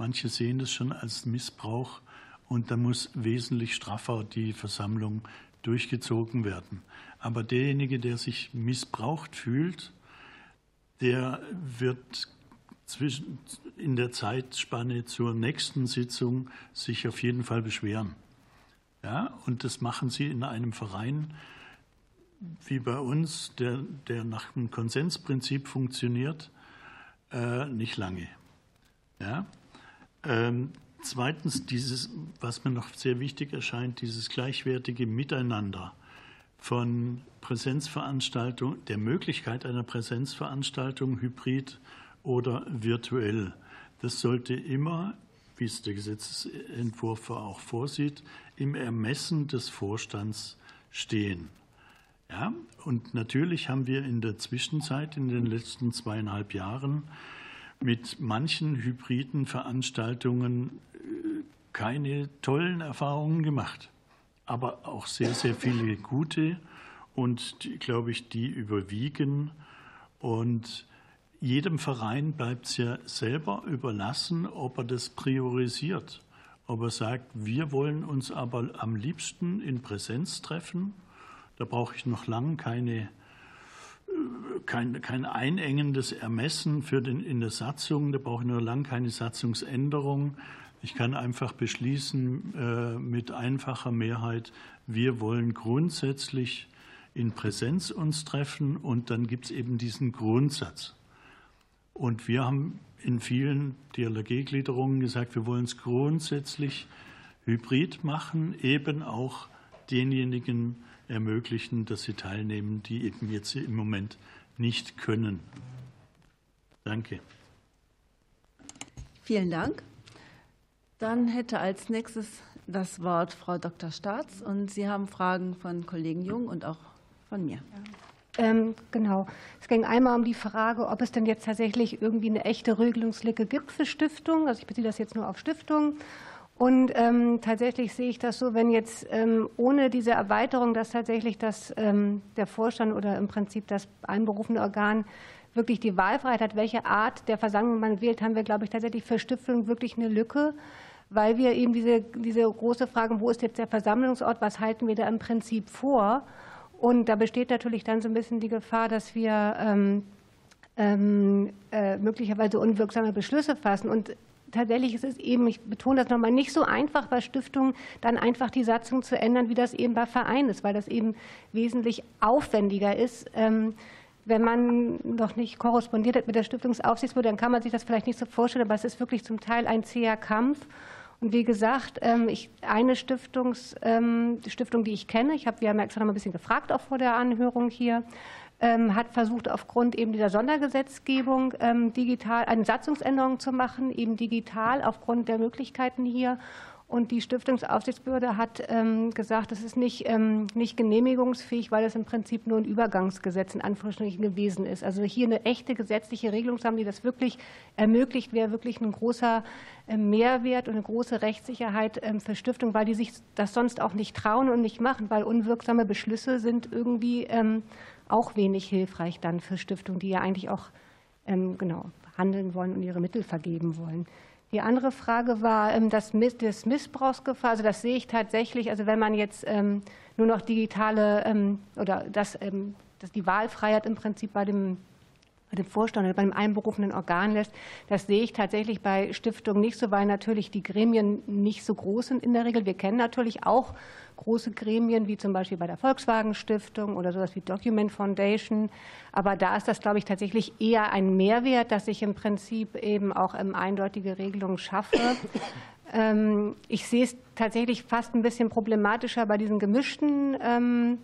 Manche sehen das schon als Missbrauch und da muss wesentlich straffer die Versammlung durchgezogen werden. Aber derjenige, der sich missbraucht fühlt, der wird in der Zeitspanne zur nächsten Sitzung sich auf jeden Fall beschweren. Ja, und das machen sie in einem Verein, wie bei uns, der, der nach dem Konsensprinzip funktioniert, äh, nicht lange. Ja? Ähm, zweitens, dieses, was mir noch sehr wichtig erscheint, dieses gleichwertige Miteinander von Präsenzveranstaltung, der Möglichkeit einer Präsenzveranstaltung, hybrid oder virtuell. Das sollte immer, wie es der Gesetzentwurf auch vorsieht, im Ermessen des Vorstands stehen. Ja, und natürlich haben wir in der Zwischenzeit, in den letzten zweieinhalb Jahren, mit manchen hybriden Veranstaltungen äh, keine tollen Erfahrungen gemacht, aber auch sehr, sehr viele gute und, die, glaube ich, die überwiegen. Und jedem Verein bleibt es ja selber überlassen, ob er das priorisiert, ob er sagt, wir wollen uns aber am liebsten in Präsenz treffen. Da brauche ich noch lange keine kein, kein einengendes Ermessen für den, in der Satzung. Da brauche ich nur lang keine Satzungsänderung. Ich kann einfach beschließen äh, mit einfacher Mehrheit, wir wollen grundsätzlich in Präsenz uns treffen und dann gibt es eben diesen Grundsatz. Und wir haben in vielen DLRG-Gliederungen gesagt, wir wollen es grundsätzlich hybrid machen, eben auch denjenigen ermöglichen, dass sie teilnehmen, die eben jetzt im Moment nicht können. Danke. Vielen Dank. Dann hätte als nächstes das Wort Frau Dr. Staats und Sie haben Fragen von Kollegen Jung und auch von mir. Ähm, genau. Es ging einmal um die Frage, ob es denn jetzt tatsächlich irgendwie eine echte Regelungslücke gibt für Stiftungen. Also ich beziehe das jetzt nur auf Stiftungen. Und ähm, tatsächlich sehe ich das so, wenn jetzt ähm, ohne diese Erweiterung, dass tatsächlich das, ähm, der Vorstand oder im Prinzip das einberufene Organ wirklich die Wahlfreiheit hat, welche Art der Versammlung man wählt, haben wir, glaube ich, tatsächlich für Stiftungen wirklich eine Lücke, weil wir eben diese, diese große Frage, wo ist jetzt der Versammlungsort, was halten wir da im Prinzip vor? Und da besteht natürlich dann so ein bisschen die Gefahr, dass wir ähm, ähm, äh, möglicherweise unwirksame Beschlüsse fassen. Und tatsächlich ist es eben, ich betone das nochmal, nicht so einfach bei Stiftungen dann einfach die Satzung zu ändern, wie das eben bei Vereinen ist, weil das eben wesentlich aufwendiger ist. Ähm, wenn man noch nicht korrespondiert hat mit der Stiftungsaufsichtsbehörde, dann kann man sich das vielleicht nicht so vorstellen, aber es ist wirklich zum Teil ein zäher Kampf. Und wie gesagt, ähm, eine Stiftungs, ähm, Stiftung, die ich kenne, ich habe, wir haben extra noch ein bisschen gefragt, auch vor der Anhörung hier, hat versucht, aufgrund eben dieser Sondergesetzgebung ähm, digital eine Satzungsänderung zu machen, eben digital aufgrund der Möglichkeiten hier. Und die Stiftungsaufsichtsbehörde hat ähm, gesagt, das ist nicht, nicht genehmigungsfähig, weil es im Prinzip nur ein Übergangsgesetz in Anführungsstrichen gewesen ist. Also hier eine echte gesetzliche Regelung zu haben, die das wirklich ermöglicht, wäre wirklich ein großer Mehrwert und eine große Rechtssicherheit für Stiftungen, weil die sich das sonst auch nicht trauen und nicht machen, weil unwirksame Beschlüsse sind irgendwie auch wenig hilfreich dann für Stiftungen, die ja eigentlich auch ähm, genau handeln wollen und ihre Mittel vergeben wollen. Die andere Frage war ähm, das, das Missbrauchsgefahr. Also das sehe ich tatsächlich. Also wenn man jetzt ähm, nur noch digitale oder dass, dass die Wahlfreiheit im Prinzip bei dem bei dem Vorstand oder beim einberufenen Organ lässt. Das sehe ich tatsächlich bei Stiftungen nicht so, weil natürlich die Gremien nicht so groß sind in der Regel. Wir kennen natürlich auch große Gremien, wie zum Beispiel bei der Volkswagen Stiftung oder sowas wie Document Foundation. Aber da ist das, glaube ich, tatsächlich eher ein Mehrwert, dass ich im Prinzip eben auch eindeutige Regelungen schaffe. Ähm, ich sehe es tatsächlich fast ein bisschen problematischer bei diesen gemischten, ähm,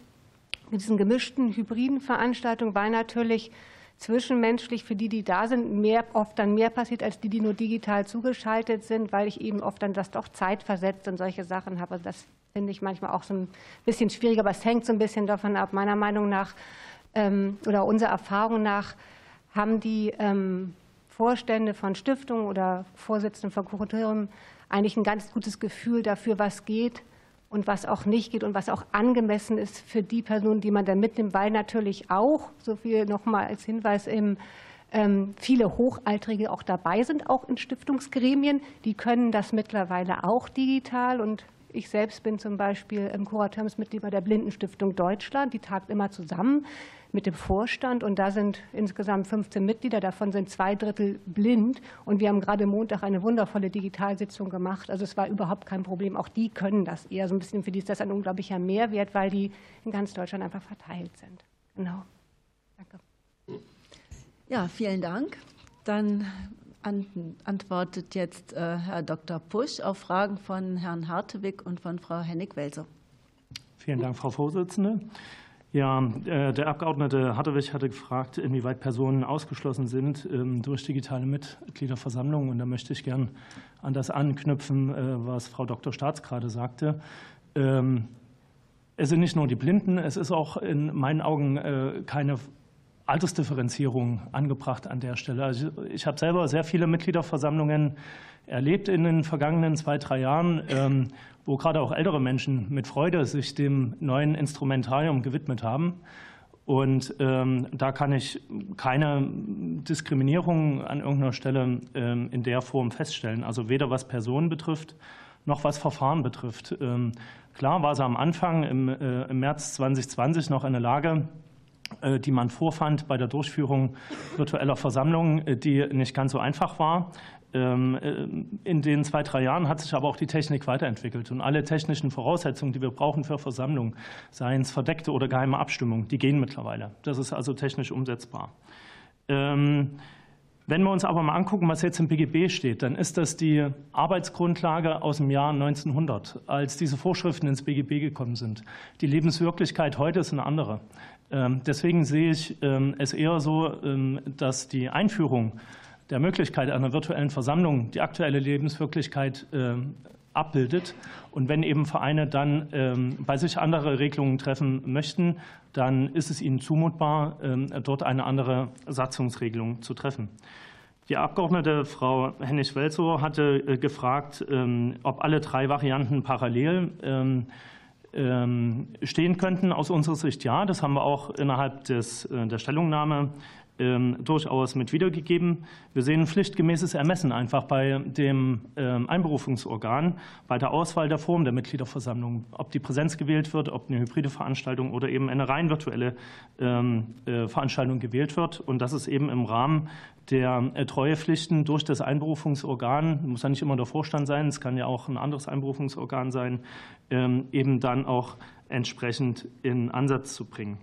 diesen gemischten hybriden Veranstaltungen, weil natürlich zwischenmenschlich für die, die da sind, mehr, oft dann mehr passiert, als die, die nur digital zugeschaltet sind, weil ich eben oft dann das doch zeitversetzt und solche Sachen habe. Das finde ich manchmal auch so ein bisschen schwierig, aber es hängt so ein bisschen davon ab. Meiner Meinung nach ähm, oder unserer Erfahrung nach haben die ähm, Vorstände von Stiftungen oder Vorsitzenden von Kuratorium eigentlich ein ganz gutes Gefühl dafür, was geht und was auch nicht geht und was auch angemessen ist für die Personen, die man da mitnimmt, weil natürlich auch, so viel nochmal als Hinweis, im, ähm, viele Hochaltrige auch dabei sind, auch in Stiftungsgremien. Die können das mittlerweile auch digital und Ich selbst bin zum Beispiel Kuratoriumsmitglied bei der Blindenstiftung Deutschland. Die tagt immer zusammen mit dem Vorstand und da sind insgesamt 15 Mitglieder, davon sind zwei Drittel blind und wir haben gerade Montag eine wundervolle Digitalsitzung gemacht. Also es war überhaupt kein Problem. Auch die können das eher so ein bisschen. Für die ist das ein unglaublicher Mehrwert, weil die in ganz Deutschland einfach verteilt sind. Genau. Danke. Ja, vielen Dank. Dann antwortet jetzt äh, Herr Dr. Pusch auf Fragen von Herrn Hartwig und von Frau Hennig-Welser. Vielen Dank, Frau Vorsitzende. Ja, äh, der Abgeordnete Hartwig hatte gefragt, inwieweit Personen ausgeschlossen sind ähm, durch digitale Mitgliederversammlungen. Und da möchte ich gern an das anknüpfen, äh, was Frau Dr. Staats gerade sagte. Ähm, es sind nicht nur die Blinden, es ist auch in meinen Augen keine Altersdifferenzierung angebracht an der Stelle. Also ich habe selber sehr viele Mitgliederversammlungen erlebt in den vergangenen zwei, drei Jahren, ähm, wo gerade auch ältere Menschen mit Freude sich dem neuen Instrumentarium gewidmet haben. Und ähm, da kann ich keine Diskriminierung an irgendeiner Stelle ähm, in der Form feststellen. Also weder was Personen betrifft, noch was Verfahren betrifft. klar war sie am Anfang im, äh, März 2020 noch in der Lage, die man vorfand bei der Durchführung virtueller Versammlungen, äh, die nicht ganz so einfach war. Ähm, äh, in den zwei, drei Jahren hat sich aber auch die Technik weiterentwickelt und alle technischen Voraussetzungen, die wir brauchen für Versammlungen, seien es verdeckte oder geheime Abstimmung, die gehen mittlerweile. Das ist also technisch umsetzbar. Ähm, wenn wir uns aber mal angucken, was jetzt im BGB steht, dann ist das die Arbeitsgrundlage aus dem Jahr 1900, als diese Vorschriften ins BGB gekommen sind. Die Lebenswirklichkeit heute ist eine andere. Ähm, deswegen sehe ich ähm, es eher so, ähm, dass die Einführung der Möglichkeit einer virtuellen Versammlung die aktuelle Lebenswirklichkeit abbildet. Und wenn eben Vereine dann bei sich andere Regelungen treffen möchten, dann ist es ihnen zumutbar, dort eine andere Satzungsregelung zu treffen. Die Abgeordnete Frau Hennig-Welzow hatte äh, gefragt, ob alle drei Varianten parallel stehen könnten. Aus unserer Sicht ja. Das haben wir auch innerhalb des, äh, der Stellungnahme ähm, durchaus mit wiedergegeben. Wir sehen ein pflichtgemäßes Ermessen einfach bei dem ähm, Einberufungsorgan, bei der Auswahl der Form der Mitgliederversammlung, ob die Präsenz gewählt wird, ob eine hybride Veranstaltung oder eben eine rein virtuelle äh, Veranstaltung gewählt wird. Und das ist eben im Rahmen der äh, Treuepflichten durch das Einberufungsorgan, muss ja nicht immer der Vorstand sein, es kann ja auch ein anderes Einberufungsorgan sein, ähm, eben dann auch entsprechend in Ansatz zu bringen.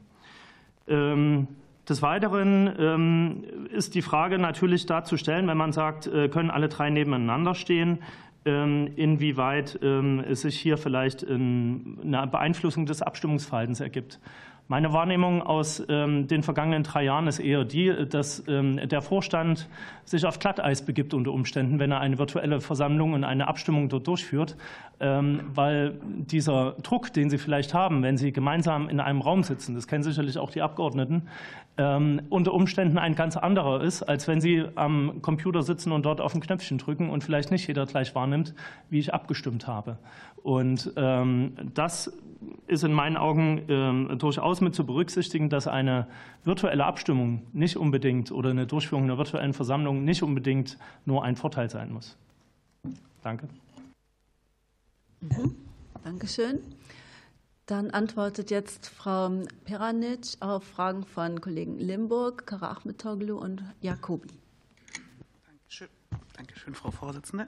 Ähm, des Weiteren ähm, ist die Frage natürlich darzustellen, wenn man sagt, äh, können alle drei nebeneinander stehen, inwieweit es sich hier vielleicht eine Beeinflussung des Abstimmungsverhaltens ergibt. Meine Wahrnehmung aus ähm, den vergangenen drei Jahren ist eher die, dass ähm, der Vorstand sich auf Glatteis begibt unter Umständen, wenn er eine virtuelle Versammlung und eine Abstimmung dort durchführt, ähm, weil dieser Druck, den Sie vielleicht haben, wenn Sie gemeinsam in einem Raum sitzen, das kennen sicherlich auch die Abgeordneten, unter Umständen ein ganz anderer ist, als wenn Sie am Computer sitzen und dort auf ein Knöpfchen drücken und vielleicht nicht jeder gleich wahrnimmt, wie ich abgestimmt habe. Und das ist in meinen Augen ähm, durchaus mit zu berücksichtigen, dass eine virtuelle Abstimmung nicht unbedingt oder eine Durchführung einer virtuellen Versammlung nicht unbedingt nur ein Vorteil sein muss. Danke. Mhm. Dankeschön. Dann antwortet jetzt Frau Peranic auf Fragen von Kollegen Limburg, Kara Achmetoglu und Jacobi. Dankeschön. Dankeschön, Frau Vorsitzende.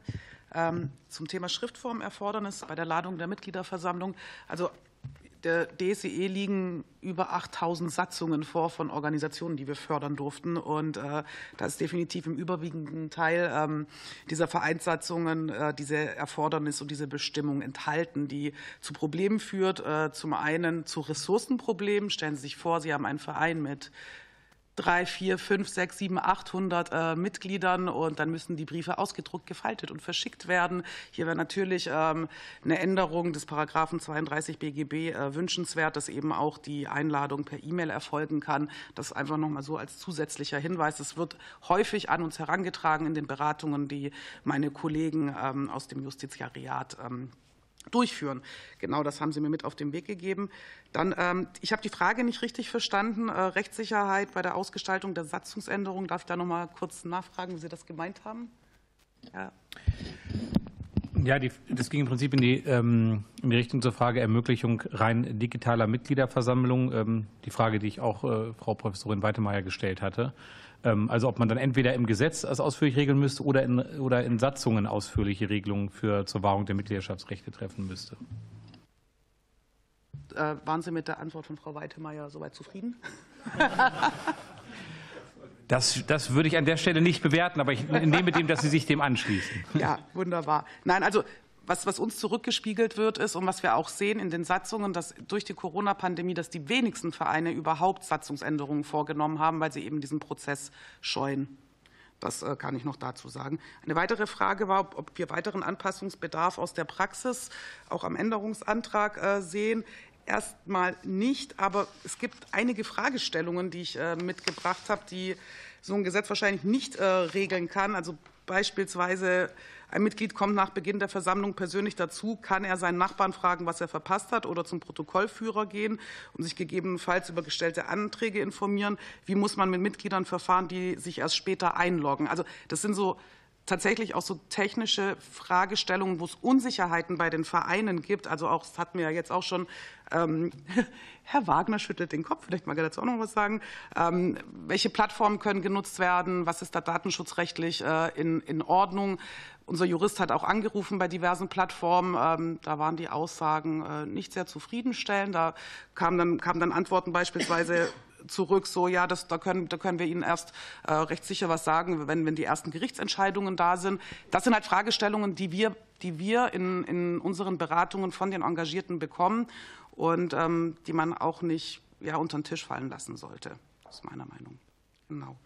Ähm, zum Thema Schriftformerfordernis bei der Ladung der Mitgliederversammlung. Also der DSEE liegen über 8000 Satzungen vor von Organisationen, die wir fördern durften. Und äh, da ist definitiv im überwiegenden Teil ähm, dieser Vereinssatzungen äh, diese Erfordernis und diese Bestimmung enthalten, die zu Problemen führt. Äh, zum einen zu Ressourcenproblemen. Stellen Sie sich vor, Sie haben einen Verein mit drei, vier, fünf, sechs, sieben, 800 äh, Mitgliedern und dann müssen die Briefe ausgedruckt, gefaltet und verschickt werden. Hier wäre natürlich ähm, eine Änderung des Paragraphen 32 BGB äh, wünschenswert, dass eben auch die Einladung per E-Mail erfolgen kann. Das einfach noch mal so als zusätzlicher Hinweis. Es wird häufig an uns herangetragen in den Beratungen, die meine Kollegen ähm, aus dem Justiziariat ähm, durchführen. Genau das haben Sie mir mit auf den Weg gegeben. Dann, ähm, ich habe die Frage nicht richtig verstanden. Äh, Rechtssicherheit bei der Ausgestaltung der Satzungsänderung. Darf ich da noch mal kurz nachfragen, wie Sie das gemeint haben? Ja. Ja, die, das ging im Prinzip in die, ähm, in die Richtung zur Frage Ermöglichung rein digitaler Mitgliederversammlung. Ähm, die Frage, die ich auch äh, Frau Professorin Weitemeyer gestellt hatte. Ähm, also ob man dann entweder im Gesetz das ausführlich regeln müsste oder in, oder in Satzungen ausführliche Regelungen für, zur Wahrung der Mitgliederschaftsrechte treffen müsste. Äh, waren Sie mit der Antwort von Frau Weitemeyer soweit zufrieden? Das, das würde ich an der Stelle nicht bewerten, aber ich nehme dem, dass Sie sich dem anschließen. Ja, wunderbar. Nein, also was, was, uns zurückgespiegelt wird, ist und was wir auch sehen in den Satzungen, dass durch die Corona-Pandemie, dass die wenigsten Vereine überhaupt Satzungsänderungen vorgenommen haben, weil sie eben diesen Prozess scheuen. Das äh, kann ich noch dazu sagen. Eine weitere Frage war, ob wir weiteren Anpassungsbedarf aus der Praxis auch am Änderungsantrag äh, sehen. Erstmal nicht, aber es gibt einige Fragestellungen, die ich äh, mitgebracht habe, die so ein Gesetz wahrscheinlich nicht regeln kann. Also beispielsweise ein Mitglied kommt nach Beginn der Versammlung persönlich dazu, kann er seinen Nachbarn fragen, was er verpasst hat, oder zum Protokollführer gehen und sich gegebenenfalls über gestellte Anträge informieren. Wie muss man mit Mitgliedern verfahren, die sich erst später einloggen? Also das sind so tatsächlich auch so technische Fragestellungen, wo es Unsicherheiten bei den Vereinen gibt. Also auch, das hatten wir ja jetzt auch schon, ähm, Herr Wagner schüttelt den Kopf, vielleicht mag er dazu auch noch was sagen. Ähm, welche Plattformen können genutzt werden? Was ist da datenschutzrechtlich äh, in, in Ordnung? Unser Jurist hat auch angerufen bei diversen Plattformen. Ähm, da waren die Aussagen äh, nicht sehr zufriedenstellend. Da kamen dann, kamen dann Antworten beispielsweise zurück, so ja, das, da, können, da können wir Ihnen erst äh, recht sicher was sagen, wenn, wenn die ersten Gerichtsentscheidungen da sind. Das sind halt Fragestellungen, die wir, die wir in, in unseren Beratungen von den Engagierten bekommen und ähm, die man auch nicht ja, unter den Tisch fallen lassen sollte. Ist meiner Meinung. Genau.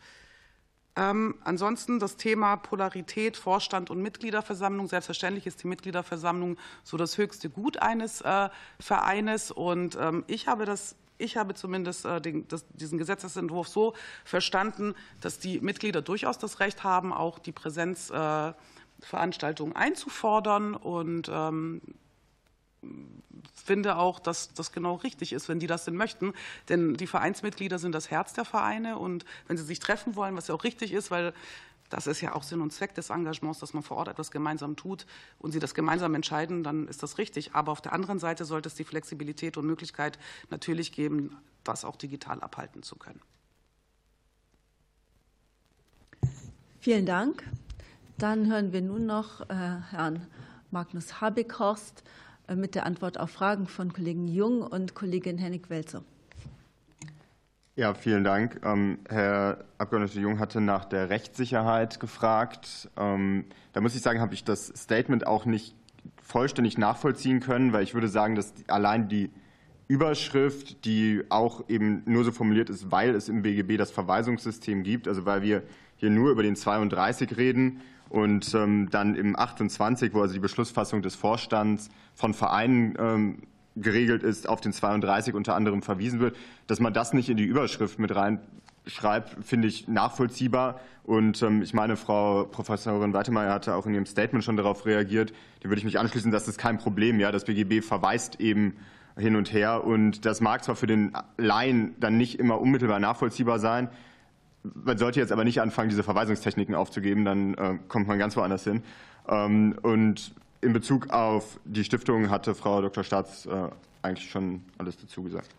Ähm, ansonsten das Thema Polarität, Vorstand und Mitgliederversammlung. Selbstverständlich ist die Mitgliederversammlung so das höchste Gut eines äh, Vereines. Und ähm, ich habe das ich habe zumindest äh, diesen Gesetzesentwurf so verstanden, dass die Mitglieder durchaus das Recht haben, auch die Präsenzveranstaltungen äh, einzufordern und ähm, finde auch, dass das genau richtig ist, wenn die das denn möchten. Denn die Vereinsmitglieder sind das Herz der Vereine und wenn sie sich treffen wollen, was ja auch richtig ist, weil das ist ja auch Sinn und Zweck des Engagements, dass man vor Ort etwas gemeinsam tut und sie das gemeinsam entscheiden, dann ist das richtig. Aber auf der anderen Seite sollte es die Flexibilität und Möglichkeit natürlich geben, das auch digital abhalten zu können. Vielen Dank. Dann hören wir nun noch äh, Herrn Magnus Habekhorst mit der Antwort auf Fragen von Kollegen Jung und Kollegin Hennig-Welzer. Ja, vielen Dank. Ähm, Herr Abgeordneter Jung hatte nach der Rechtssicherheit gefragt. Ähm, da muss ich sagen, habe ich das Statement auch nicht vollständig nachvollziehen können, weil ich würde sagen, dass allein die Überschrift, die auch eben nur so formuliert ist, weil es im BGB das Verweisungssystem gibt, also weil wir hier nur über den 32 reden und ähm, dann im 28, wo also die Beschlussfassung des Vorstands von Vereinen geregelt ist, auf den 32 unter anderem verwiesen wird. Dass man das nicht in die Überschrift mit reinschreibt, finde ich nachvollziehbar. Und ähm, ich meine, Frau Professorin Weitemeyer hatte auch in ihrem Statement schon darauf reagiert. Da würde ich mich anschließen, das ist kein Problem. Ja, das BGB verweist eben hin und her. Und das mag zwar für den Laien dann nicht immer unmittelbar nachvollziehbar sein. Man sollte jetzt aber nicht anfangen, diese Verweisungstechniken aufzugeben, dann äh, kommt man ganz woanders hin. Ähm, und in Bezug auf die Stiftung hatte Frau Dr. Staats äh, eigentlich schon alles dazu gesagt.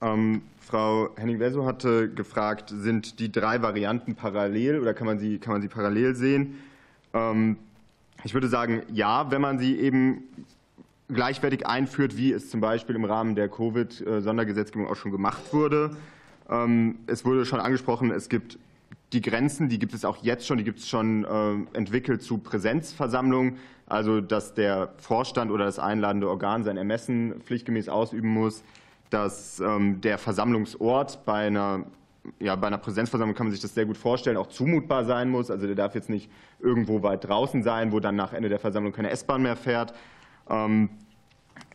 Ähm, Frau Henning-Welso hatte gefragt, sind die drei Varianten parallel oder kann man sie, kann man sie parallel sehen? Ähm, ich würde sagen, ja, wenn man sie eben gleichwertig einführt, wie es zum Beispiel im Rahmen der Covid-Sondergesetzgebung auch schon gemacht wurde. Ähm, es wurde schon angesprochen, es gibt die Grenzen, die gibt es auch jetzt schon, die gibt es schon äh, entwickelt zu Präsenzversammlungen, also dass der Vorstand oder das einladende Organ sein Ermessen pflichtgemäß ausüben muss, dass ähm, der Versammlungsort bei einer ja, bei einer Präsenzversammlung kann man sich das sehr gut vorstellen, auch zumutbar sein muss. Also der darf jetzt nicht irgendwo weit draußen sein, wo dann nach Ende der Versammlung keine S-Bahn mehr fährt. Ähm,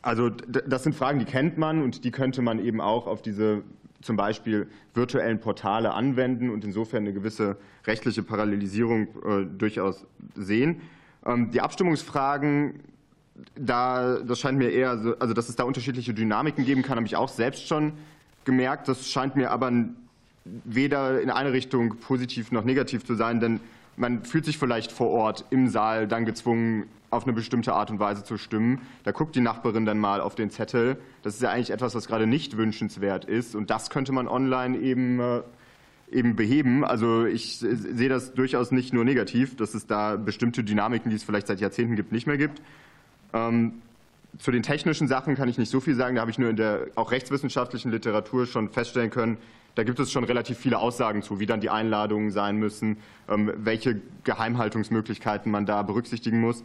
also das sind Fragen, die kennt man und die könnte man eben auch auf diese zum Beispiel virtuellen Portale anwenden und insofern eine gewisse rechtliche Parallelisierung äh, durchaus sehen. Ähm, die Abstimmungsfragen, da, das scheint mir eher, so, also dass es da unterschiedliche Dynamiken geben kann, habe ich auch selbst schon gemerkt. Das scheint mir aber weder in eine Richtung positiv noch negativ zu sein, denn man fühlt sich vielleicht vor Ort im Saal dann gezwungen, auf eine bestimmte Art und Weise zu stimmen. Da guckt die Nachbarin dann mal auf den Zettel. Das ist ja eigentlich etwas, was gerade nicht wünschenswert ist. Und das könnte man online eben, äh, eben beheben. Also ich sehe das durchaus nicht nur negativ, dass es da bestimmte Dynamiken, die es vielleicht seit Jahrzehnten gibt, nicht mehr gibt. Ähm, zu den technischen Sachen kann ich nicht so viel sagen. Da habe ich nur in der auch rechtswissenschaftlichen Literatur schon feststellen können, da gibt es schon relativ viele Aussagen zu, wie dann die Einladungen sein müssen, ähm, welche Geheimhaltungsmöglichkeiten man da berücksichtigen muss.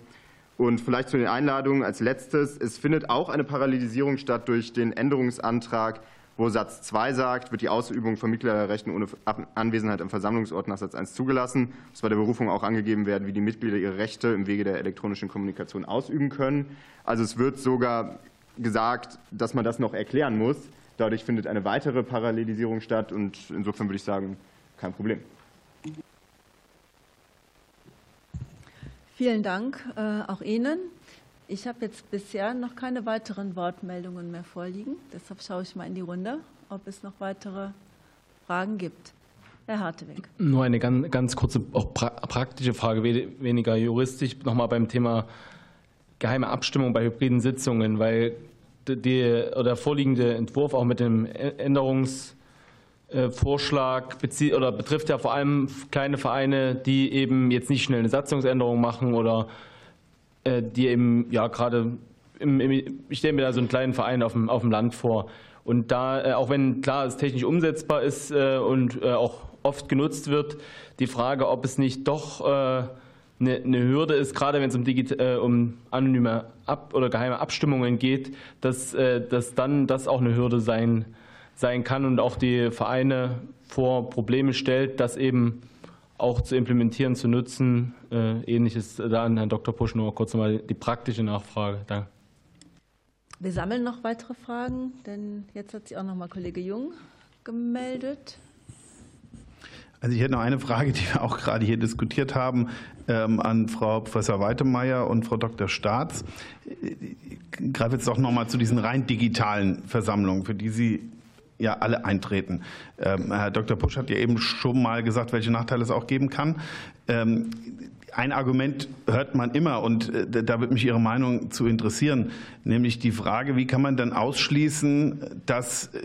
Und vielleicht zu den Einladungen als letztes. Es findet auch eine Parallelisierung statt durch den Änderungsantrag, wo Satz 2 sagt, wird die Ausübung von Mitgliederrechten ohne Anwesenheit am Versammlungsort nach Satz 1 zugelassen. Es bei der Berufung auch angegeben werden, wie die Mitglieder ihre Rechte im Wege der elektronischen Kommunikation ausüben können. Also es wird sogar gesagt, dass man das noch erklären muss. Dadurch findet eine weitere Parallelisierung statt und insofern würde ich sagen, kein Problem. Vielen Dank äh, auch Ihnen. Ich habe jetzt bisher noch keine weiteren Wortmeldungen mehr vorliegen. Deshalb schaue ich mal in die Runde, ob es noch weitere Fragen gibt. Herr Harteweg. Nur eine ganz, ganz kurze, auch pra praktische Frage, weniger juristisch, nochmal beim Thema geheime Abstimmung bei hybriden Sitzungen, weil der vorliegende Entwurf auch mit dem Änderungsvorschlag oder betrifft ja vor allem kleine Vereine, die eben jetzt nicht schnell eine Satzungsänderung machen oder äh, die eben ja gerade ich stelle mir da so einen kleinen Verein auf dem, auf dem Land vor. Und da, äh, auch wenn klar es technisch umsetzbar ist äh, und auch oft genutzt wird, die Frage, ob es nicht doch eine, eine Hürde ist, gerade wenn es um, äh, um anonyme Ab oder geheime Abstimmungen geht, dass, äh, dass dann das auch eine Hürde sein, sein kann und auch die Vereine vor Probleme stellt, das eben auch zu implementieren, zu nutzen. Äh, ähnliches da an Herrn Dr. Pusch nur kurz nochmal die praktische Nachfrage. Danke. Wir sammeln noch weitere Fragen, denn jetzt hat sich auch noch mal Kollege Jung gemeldet. Also ich hätte noch eine Frage, die wir auch gerade hier diskutiert haben, ähm, an Frau Professor Weitemeyer und Frau Dr. Staats. Ich greife jetzt doch noch mal zu diesen rein digitalen Versammlungen, für die Sie ja alle eintreten. Ähm, Herr Dr. Pusch hat ja eben schon mal gesagt, welche Nachteile es auch geben kann. Ähm, ein Argument hört man immer und äh, da würde mich Ihre Meinung zu interessieren, nämlich die Frage, wie kann man dann ausschließen, dass äh,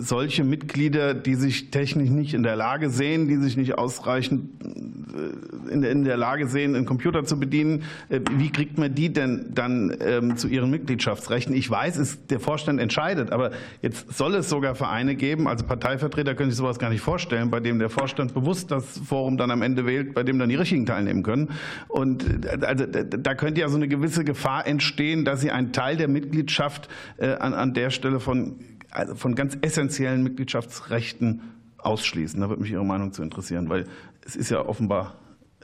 solche Mitglieder, die sich technisch nicht in der Lage sehen, die sich nicht ausreichend äh, in der Lage sehen, einen Computer zu bedienen, äh, wie kriegt man die denn dann ähm, zu ihren Mitgliedschaftsrechten? Ich weiß, es, der Vorstand entscheidet, aber jetzt soll es sogar Vereine geben, also Parteivertreter können sich sowas gar nicht vorstellen, bei dem der Vorstand bewusst das Forum dann am Ende wählt, bei dem dann die Richtigen teilnehmen können. Und äh, also, da könnte ja so eine gewisse Gefahr entstehen, dass sie einen Teil der Mitgliedschaft an, an der Stelle von von ganz essentiellen Mitgliedschaftsrechten ausschließen. Da würde mich Ihre Meinung zu interessieren, weil es ist ja offenbar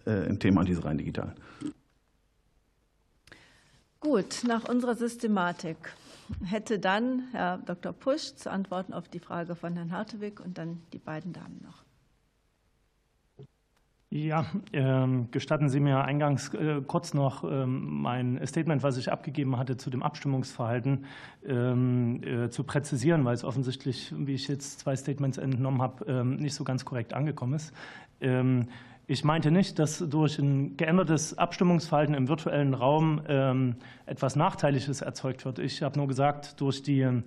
äh, ein Thema diese rein digital. Gut, nach unserer Systematik hätte dann Herr Dr. Pusch zu antworten auf die Frage von Herrn Hartewig und dann die beiden Damen noch. Ja, ähm, gestatten Sie mir eingangs äh, kurz noch ähm, mein Statement, was ich abgegeben hatte zu dem Abstimmungsverhalten, ähm, äh, zu präzisieren, weil es offensichtlich, wie ich jetzt zwei Statements entnommen habe, nicht so ganz korrekt angekommen ist. Ich meinte nicht, dass durch ein geändertes Abstimmungsverhalten im virtuellen Raum etwas Nachteiliges erzeugt wird. Ich habe nur gesagt, durch die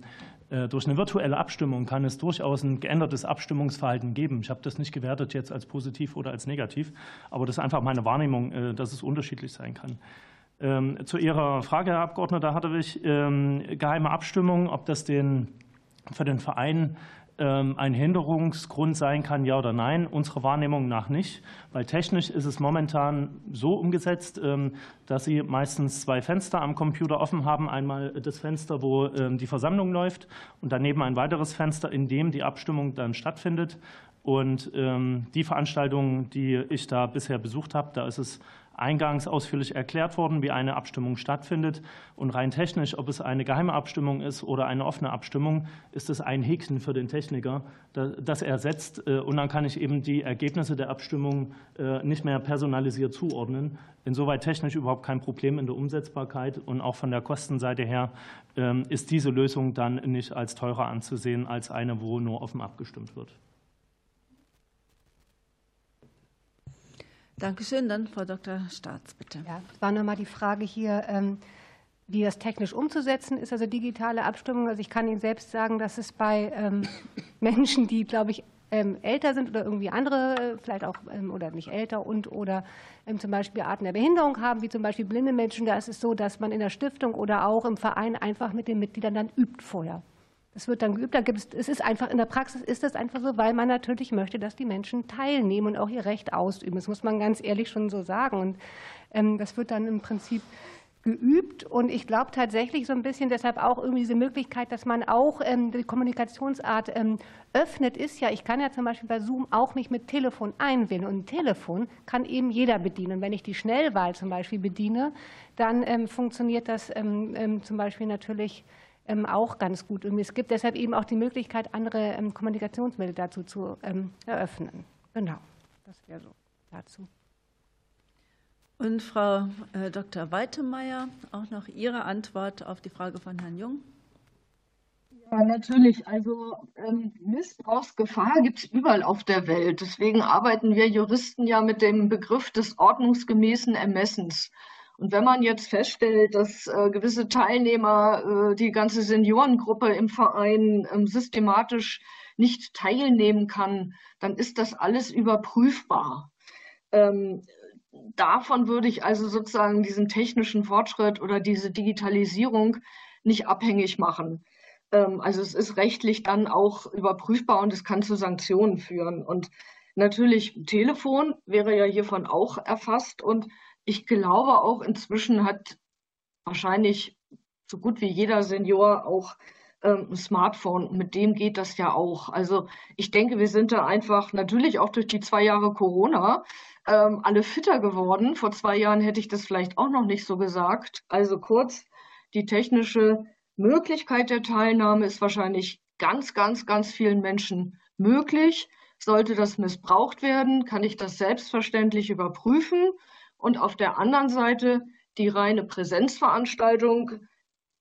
durch eine virtuelle Abstimmung kann es durchaus ein geändertes Abstimmungsverhalten geben. Ich habe das nicht gewertet jetzt als positiv oder als negativ, aber das ist einfach meine Wahrnehmung, äh, dass es unterschiedlich sein kann. Ähm, zu Ihrer Frage, Herr Abgeordneter Hartewig, ähm, geheime Abstimmung, ob das den, für den Verein ein Hinderungsgrund sein kann, ja oder nein. Unserer Wahrnehmung nach nicht, weil technisch ist es momentan so umgesetzt, ähm, dass Sie meistens zwei Fenster am Computer offen haben. Einmal das Fenster, wo ähm, die Versammlung läuft und daneben ein weiteres Fenster, in dem die Abstimmung dann stattfindet. Und die Veranstaltungen, die ich da bisher besucht habe, da ist es eingangs ausführlich erklärt worden, wie eine Abstimmung stattfindet. Und rein technisch, ob es eine geheime Abstimmung ist oder eine offene Abstimmung, ist es ein Häkchen für den Techniker, das er setzt. Äh, und dann kann ich eben die Ergebnisse der Abstimmung äh, nicht mehr personalisiert zuordnen. Insoweit technisch überhaupt kein Problem in der Umsetzbarkeit. Und auch von der Kostenseite her ähm, ist diese Lösung dann nicht als teurer anzusehen als eine, wo nur offen abgestimmt wird. Dankeschön. Dann Frau Dr. Staats, bitte. Ja, es war nochmal die Frage hier, ähm, wie das technisch umzusetzen ist, also digitale Abstimmung. Also ich kann Ihnen selbst sagen, dass es bei ähm, Menschen, die, glaube ich, ähm, älter sind oder irgendwie andere, vielleicht auch oder nicht älter und oder zum Beispiel Arten der Behinderung haben, wie zum Beispiel blinde Menschen, da ist es so, dass man in der Stiftung oder auch im Verein einfach mit den Mitgliedern dann übt vorher. Es wird dann geübt. Da gibt es, es ist einfach in der Praxis ist das einfach so, weil man natürlich möchte, dass die Menschen teilnehmen und auch ihr Recht ausüben. Das muss man ganz ehrlich schon so sagen. Und ähm, das wird dann im Prinzip geübt. Und ich glaube tatsächlich so ein bisschen deshalb auch irgendwie diese Möglichkeit, dass man auch ähm, die Kommunikationsart ähm, öffnet, ist ja, ich kann ja zum Beispiel bei Zoom auch mich mit Telefon einwählen. Und ein Telefon kann eben jeder bedienen. Wenn ich die Schnellwahl zum Beispiel bediene, dann ähm, funktioniert das ähm, ähm, zum Beispiel natürlich auch ganz gut. Und es gibt deshalb eben auch die Möglichkeit, andere ähm, Kommunikationsmittel dazu zu ähm, eröffnen. Genau, das wäre so dazu. Und Frau äh, Dr. Weitemeyer, auch noch Ihre Antwort auf die Frage von Herrn Jung. Ja, natürlich. Also ähm, Missbrauchsgefahr gibt es überall auf der Welt. Deswegen arbeiten wir Juristen ja mit dem Begriff des ordnungsgemäßen Ermessens. Und wenn man jetzt feststellt, dass äh, gewisse Teilnehmer, äh, die ganze Seniorengruppe im Verein ähm, systematisch nicht teilnehmen kann, dann ist das alles überprüfbar. Ähm, davon würde ich also sozusagen diesen technischen Fortschritt oder diese Digitalisierung nicht abhängig machen. Ähm, also es ist rechtlich dann auch überprüfbar und es kann zu Sanktionen führen. Und natürlich Telefon wäre ja hiervon auch erfasst und ich glaube auch inzwischen hat wahrscheinlich so gut wie jeder Senior auch ähm, ein Smartphone. Mit dem geht das ja auch. Also ich denke, wir sind da einfach natürlich auch durch die zwei Jahre Corona ähm, alle fitter geworden. Vor zwei Jahren hätte ich das vielleicht auch noch nicht so gesagt. Also kurz, die technische Möglichkeit der Teilnahme ist wahrscheinlich ganz, ganz, ganz vielen Menschen möglich. Sollte das missbraucht werden, kann ich das selbstverständlich überprüfen. Und auf der anderen Seite die reine Präsenzveranstaltung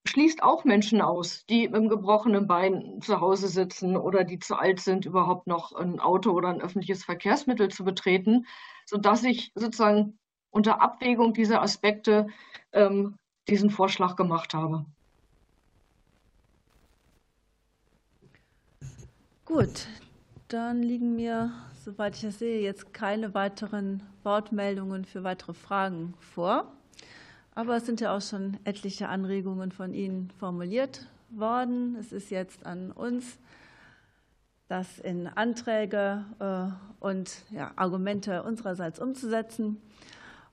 schließt auch Menschen aus, die mit einem gebrochenen Bein zu Hause sitzen oder die zu alt sind, überhaupt noch ein Auto oder ein öffentliches Verkehrsmittel zu betreten, sodass ich sozusagen unter Abwägung dieser Aspekte ähm, diesen Vorschlag gemacht habe. Gut, dann liegen mir soweit ich das sehe, jetzt keine weiteren Wortmeldungen für weitere Fragen vor. Aber es sind ja auch schon etliche Anregungen von Ihnen formuliert worden. Es ist jetzt an uns, das in Anträge äh, und ja, Argumente unsererseits umzusetzen.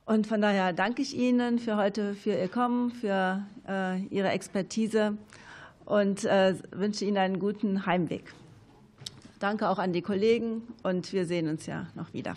Und von daher danke ich Ihnen für heute, für Ihr Kommen, für äh, Ihre Expertise und äh, wünsche Ihnen einen guten Heimweg. Danke auch an die Kollegen und wir sehen uns ja noch wieder.